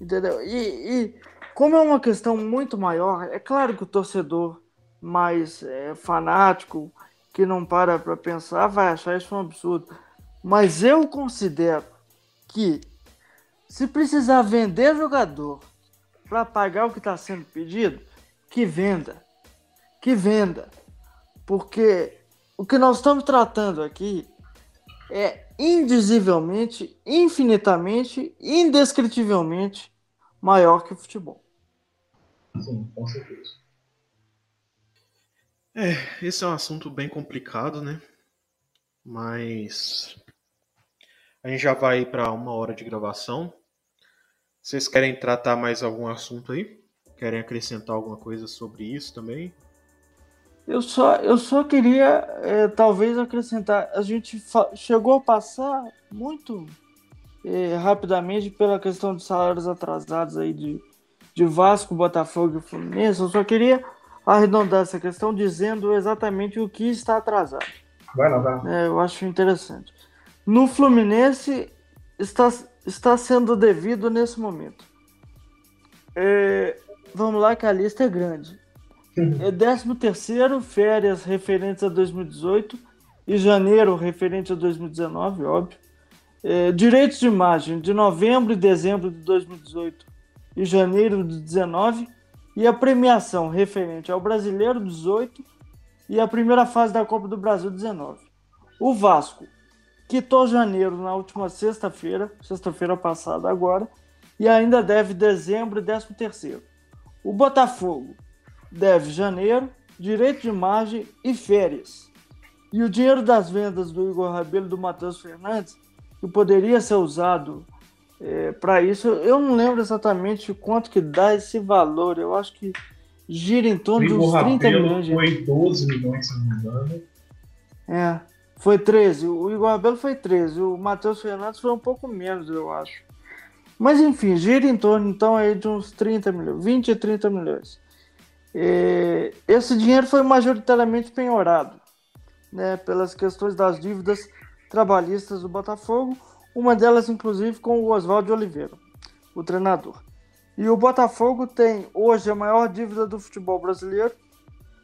Entendeu? E, e como é uma questão muito maior, é claro que o torcedor mais é, fanático, que não para para pensar, vai achar isso um absurdo. Mas eu considero que se precisar vender jogador para pagar o que está sendo pedido, que venda. Que venda. Porque o que nós estamos tratando aqui é indizivelmente, infinitamente, indescritivelmente maior que o futebol. Sim, com certeza. Esse é um assunto bem complicado, né? Mas a gente já vai para uma hora de gravação. Vocês querem tratar mais algum assunto aí? Querem acrescentar alguma coisa sobre isso também? Eu só, eu só queria, é, talvez, acrescentar. A gente chegou a passar muito é, rapidamente pela questão de salários atrasados aí de, de Vasco, Botafogo e Fluminense. Eu só queria arredondar essa questão dizendo exatamente o que está atrasado. Vai lá, vai lá. É, eu acho interessante. No Fluminense está, está sendo devido nesse momento. É, vamos lá que a lista é grande. É 13 terceiro, férias referentes a 2018 e janeiro referente a 2019, óbvio. É, direitos de imagem de novembro e dezembro de 2018 e janeiro de 19 e a premiação referente ao Brasileiro 18 e a primeira fase da Copa do Brasil 19. O Vasco quitou janeiro na última sexta-feira, sexta-feira passada agora, e ainda deve dezembro e 13 terceiro. O Botafogo deve janeiro, direito de imagem e férias. E o dinheiro das vendas do Igor Rabelo e do Matheus Fernandes, que poderia ser usado para isso, eu não lembro exatamente quanto que dá esse valor. Eu acho que gira em torno de uns Igor 30 Rabelo milhões de foi 12 milhões, se não me engano. É, foi 13. O Igor Rabelo foi 13. O Matheus Fernandes foi um pouco menos, eu acho. Mas enfim, gira em torno então aí de uns 30 milhões, 20 a 30 milhões. É, esse dinheiro foi majoritariamente penhorado né, pelas questões das dívidas trabalhistas do Botafogo, uma delas inclusive com o Oswaldo Oliveira, o treinador. E o Botafogo tem hoje a maior dívida do futebol brasileiro,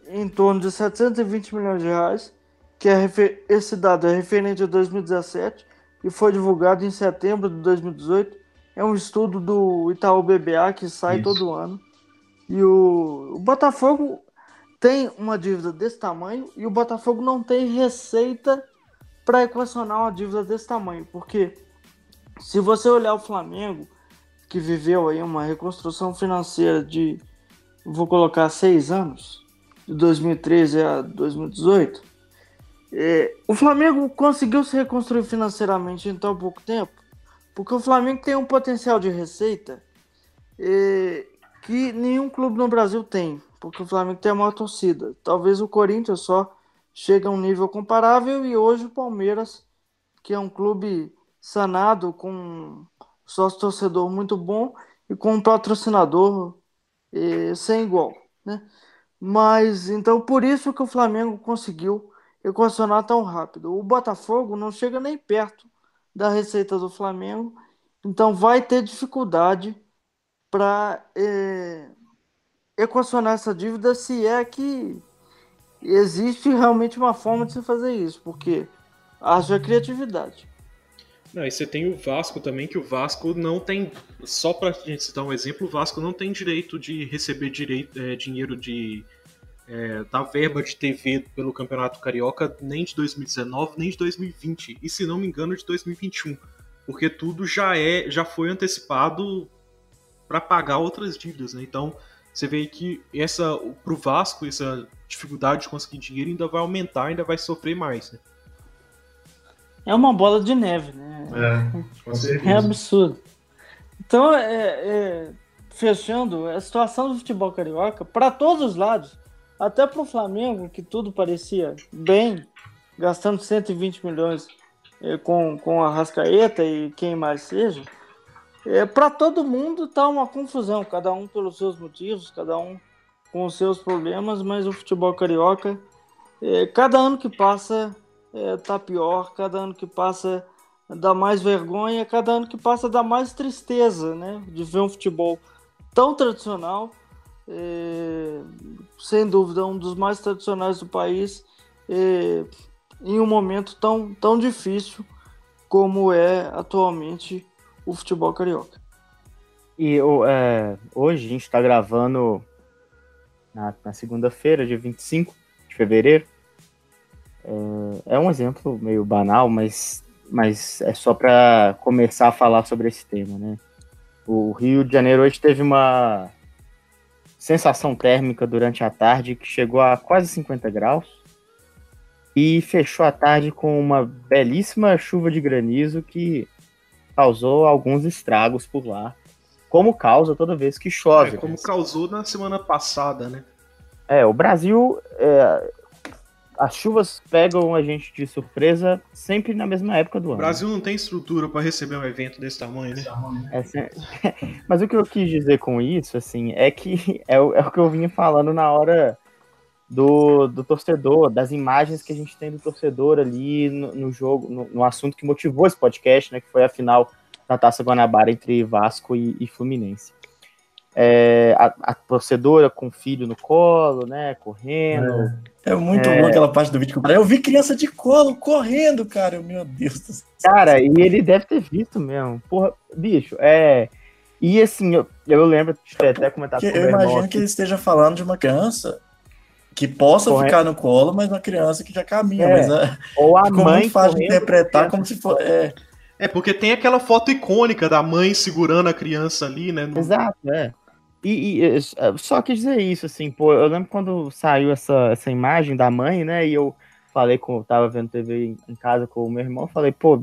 em torno de 720 milhões de reais, que é esse dado é referente a 2017 e foi divulgado em setembro de 2018. É um estudo do Itaú BBA que sai Isso. todo ano. E o, o Botafogo tem uma dívida desse tamanho e o Botafogo não tem receita para equacionar uma dívida desse tamanho, porque se você olhar o Flamengo, que viveu aí uma reconstrução financeira de, vou colocar, seis anos, de 2013 a 2018, é, o Flamengo conseguiu se reconstruir financeiramente em tão pouco tempo, porque o Flamengo tem um potencial de receita é, que nenhum clube no Brasil tem, porque o Flamengo tem a maior torcida. Talvez o Corinthians só chegue a um nível comparável e hoje o Palmeiras, que é um clube sanado com sócio torcedor muito bom e com um patrocinador eh, sem igual, né? Mas então por isso que o Flamengo conseguiu equacionar tão rápido. O Botafogo não chega nem perto da receita do Flamengo, então vai ter dificuldade para equacionar essa dívida se é que existe realmente uma forma de se fazer isso, porque haja criatividade. Não, e você tem o Vasco também, que o Vasco não tem, só pra gente citar um exemplo, o Vasco não tem direito de receber direito, é, dinheiro de é, da verba de TV pelo Campeonato Carioca nem de 2019 nem de 2020 e se não me engano de 2021 porque tudo já é já foi antecipado para pagar outras dívidas né? então você vê que essa pro Vasco essa dificuldade de conseguir dinheiro ainda vai aumentar ainda vai sofrer mais né? é uma bola de neve né? É, é absurdo. Então é, é, fechando a situação do futebol carioca para todos os lados até para o Flamengo, que tudo parecia bem, gastando 120 milhões eh, com, com a Rascaeta e quem mais seja, é, para todo mundo tá uma confusão, cada um pelos seus motivos, cada um com os seus problemas, mas o futebol carioca, é, cada ano que passa, é, tá pior, cada ano que passa dá mais vergonha, cada ano que passa dá mais tristeza, né, de ver um futebol tão tradicional é, sem dúvida, um dos mais tradicionais do país, é, em um momento tão, tão difícil como é atualmente o futebol carioca. E é, hoje a gente está gravando na, na segunda-feira, dia 25 de fevereiro. É, é um exemplo meio banal, mas, mas é só para começar a falar sobre esse tema, né? O Rio de Janeiro hoje teve uma sensação térmica durante a tarde que chegou a quase 50 graus e fechou a tarde com uma belíssima chuva de granizo que causou alguns estragos por lá, como causa toda vez que chove. É, como causou na semana passada, né? É, o Brasil é, as chuvas pegam a gente de surpresa sempre na mesma época do O ano. Brasil não tem estrutura para receber um evento desse tamanho, né? É se- [laughs] Mas o que eu quis dizer com isso, assim, é que [laughs] é o, é o que eu vinha falando na hora do, do torcedor, das imagens que a gente tem do torcedor ali no, no jogo, no, no assunto que motivou esse podcast, né? Que foi a final da Taça Guanabara entre Vasco e, e Fluminense. É, a, a torcedora com o filho no colo, né? Correndo. É muito É. bom aquela parte do vídeo que eu falei. Eu vi criança de colo correndo, cara. Meu Deus do céu. Cara, e ele deve ter visto mesmo. Porra, bicho, é. E assim, eu, eu lembro de ter até comentado Porque com eu imagino que ele esteja falando de uma criança que possa Correto. ficar no colo, mas uma criança que já caminha. É. Mas é, Ou a mãe correndo, interpretar como se fosse. É, porque tem aquela foto icônica da mãe segurando a criança ali, né? no- Exato, é. E, e, é, só quis dizer isso, assim, pô, eu lembro quando saiu essa, essa imagem da mãe, né, e eu falei com, tava vendo TV em, em casa com o meu irmão, falei, pô,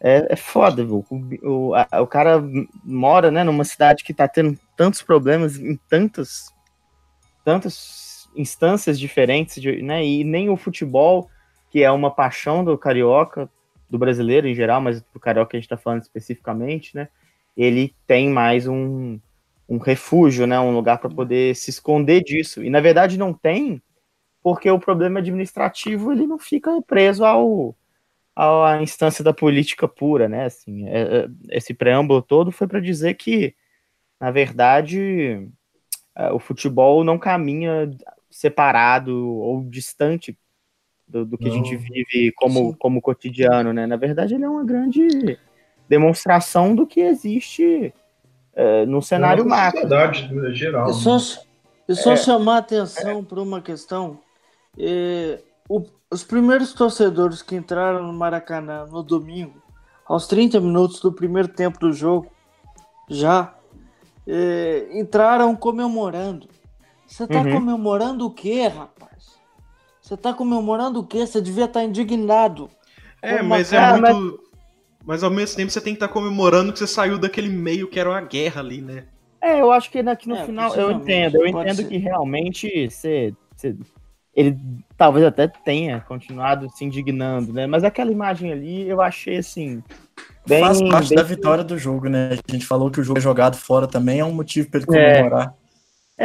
é, é foda, viu? O, o, a- o cara mora, né, numa cidade que tá tendo tantos problemas em tantas, tantas instâncias diferentes, de, né, e nem o futebol, que é uma paixão do carioca, do brasileiro em geral, mas do carioca a gente tá falando especificamente, né, ele tem mais um, um refúgio, né, um lugar para poder se esconder disso. E na verdade não tem, porque o problema administrativo ele não fica preso ao à instância da política pura, né? Assim, é- é- esse preâmbulo todo foi para dizer que, na verdade, é, o futebol não caminha separado ou distante do, do que a Não. gente vive como, Sim. como cotidiano, né? Na verdade, ele é uma grande demonstração do que existe é, no cenário É macro. sociedade né, geral. E só, e É. só chamar a atenção para uma questão. é, o- os primeiros torcedores que entraram no Maracanã no domingo, aos 30 minutos do primeiro tempo do jogo, já é, entraram comemorando. Você tá Uhum. comemorando o quê, rapaz? Você tá comemorando o quê? Você devia estar indignado. É, Como mas é cara, muito. Mas... ao mesmo tempo você tem que estar comemorando que você saiu daquele meio que era uma guerra ali, né? É, eu acho que aqui no É, final, eu entendo, eu entendo ser. que realmente você, você- ele talvez até tenha continuado se indignando, né? Mas aquela imagem ali eu achei assim. Bem, faz parte bem- da vitória do jogo, né? A gente falou que o jogo é jogado fora também é um motivo para ele É. comemorar. É,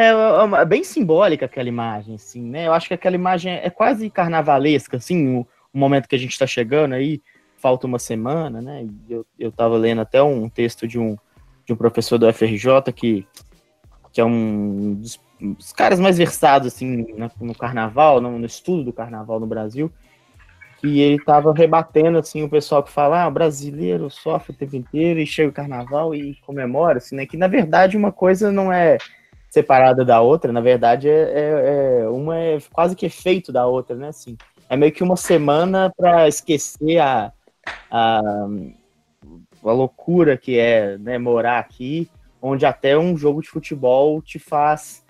é, é bem simbólica aquela imagem, assim, né? Eu acho que aquela imagem é quase carnavalesca, assim, o, o momento que a gente tá chegando aí, falta uma semana, né? Eu, eu tava lendo até um texto de um, de um professor do FRJ que, que é um dos, dos caras mais versados, assim, na- no carnaval, no, no estudo do carnaval no Brasil, E ele tava rebatendo, assim, o pessoal que fala, ah, brasileiro sofre o tempo inteiro e chega o carnaval e comemora, assim, né? Que, na verdade, uma coisa não é separada da outra, na verdade, é, é, é uma é quase que efeito da outra, né, assim. É meio que uma semana para esquecer a, a, a loucura que é né, morar aqui, onde até um jogo de futebol te faz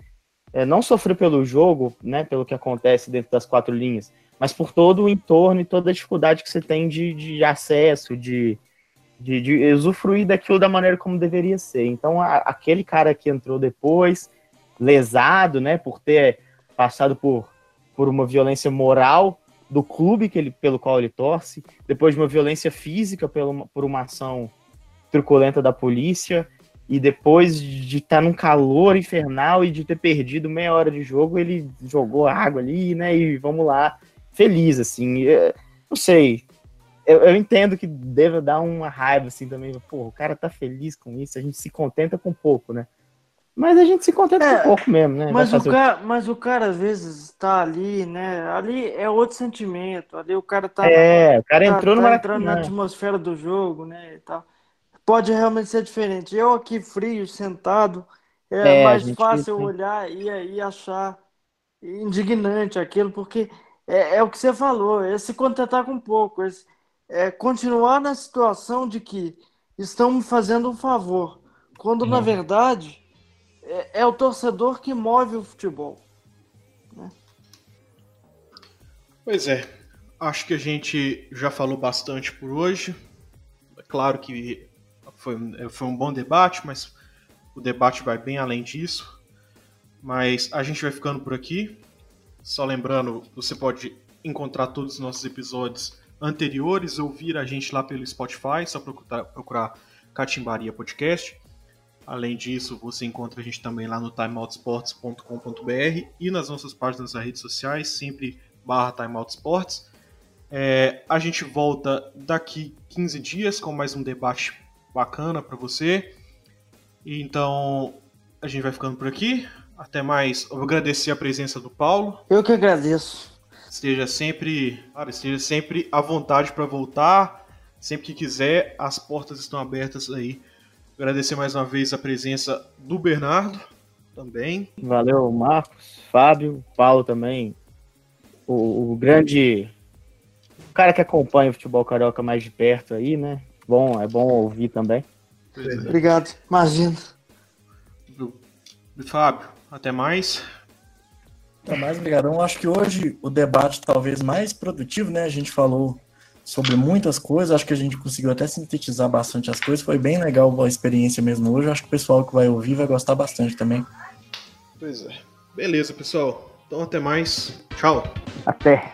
é, não sofrer pelo jogo, né, pelo que acontece dentro das quatro linhas, mas por todo o entorno e toda a dificuldade que você tem de, de acesso, de, de, de usufruir daquilo da maneira como deveria ser. Então, a, aquele cara que entrou depois, lesado, né, por ter passado por, por uma violência moral do clube que ele, pelo qual ele torce, depois de uma violência física pelo, por uma ação truculenta da polícia, e depois de estar tá num calor infernal e de ter perdido meia hora de jogo, ele jogou água ali, né, e vamos lá feliz, assim. Eu, não sei. Eu, eu, entendo que deve dar uma raiva, assim, também. Pô, o cara tá feliz com isso, a gente se contenta com pouco, né? Mas a gente se contenta é, com pouco mesmo, né? Mas o, cara, o... mas o cara, às vezes, tá ali, né? Ali é outro sentimento. Ali o cara tá. É, o cara tá, entrou tá entrando na atmosfera do jogo, né? E tal. Pode realmente ser diferente. Eu aqui frio, sentado, é, é mais fácil olhar e, e achar indignante aquilo, porque é, é o que você falou, é se contentar com pouco, é, é continuar na situação de que estão fazendo um favor, quando na verdade é, é, o torcedor que move o futebol. Né? Pois é, acho que a gente já falou bastante por hoje. É claro que foi, foi um bom debate, mas o debate vai bem além disso. Mas a gente vai ficando por aqui. Só lembrando, você pode encontrar todos os nossos episódios anteriores, ouvir a gente lá pelo Spotify, só procurar, procurar Catimbaria Podcast. Além disso, você encontra a gente também lá no timeoutsports.com.br e nas nossas páginas das redes sociais, sempre barra timeoutsports. É, a gente volta daqui 15 dias com mais um debate bacana para você. Então, a gente vai ficando por aqui. Até mais. Eu agradecer a presença do Paulo. Eu que agradeço. Esteja sempre, cara, esteja sempre à vontade para voltar. Sempre que quiser, as portas estão abertas aí. Agradecer mais uma vez a presença do Bernardo também. Valeu, Marcos, Fábio, Paulo também. O, o grande o cara que acompanha o futebol carioca mais de perto aí, né? Bom, é bom ouvir também. É. Obrigado, imagina. Fábio, até mais. Até mais, obrigadão. Acho que hoje o debate talvez mais produtivo, né? A gente falou sobre muitas coisas, acho que a gente conseguiu até sintetizar bastante as coisas. Foi bem legal a experiência mesmo hoje. Acho que o pessoal que vai ouvir vai gostar bastante também. Pois é. Beleza, pessoal. Então até mais. Tchau. Até.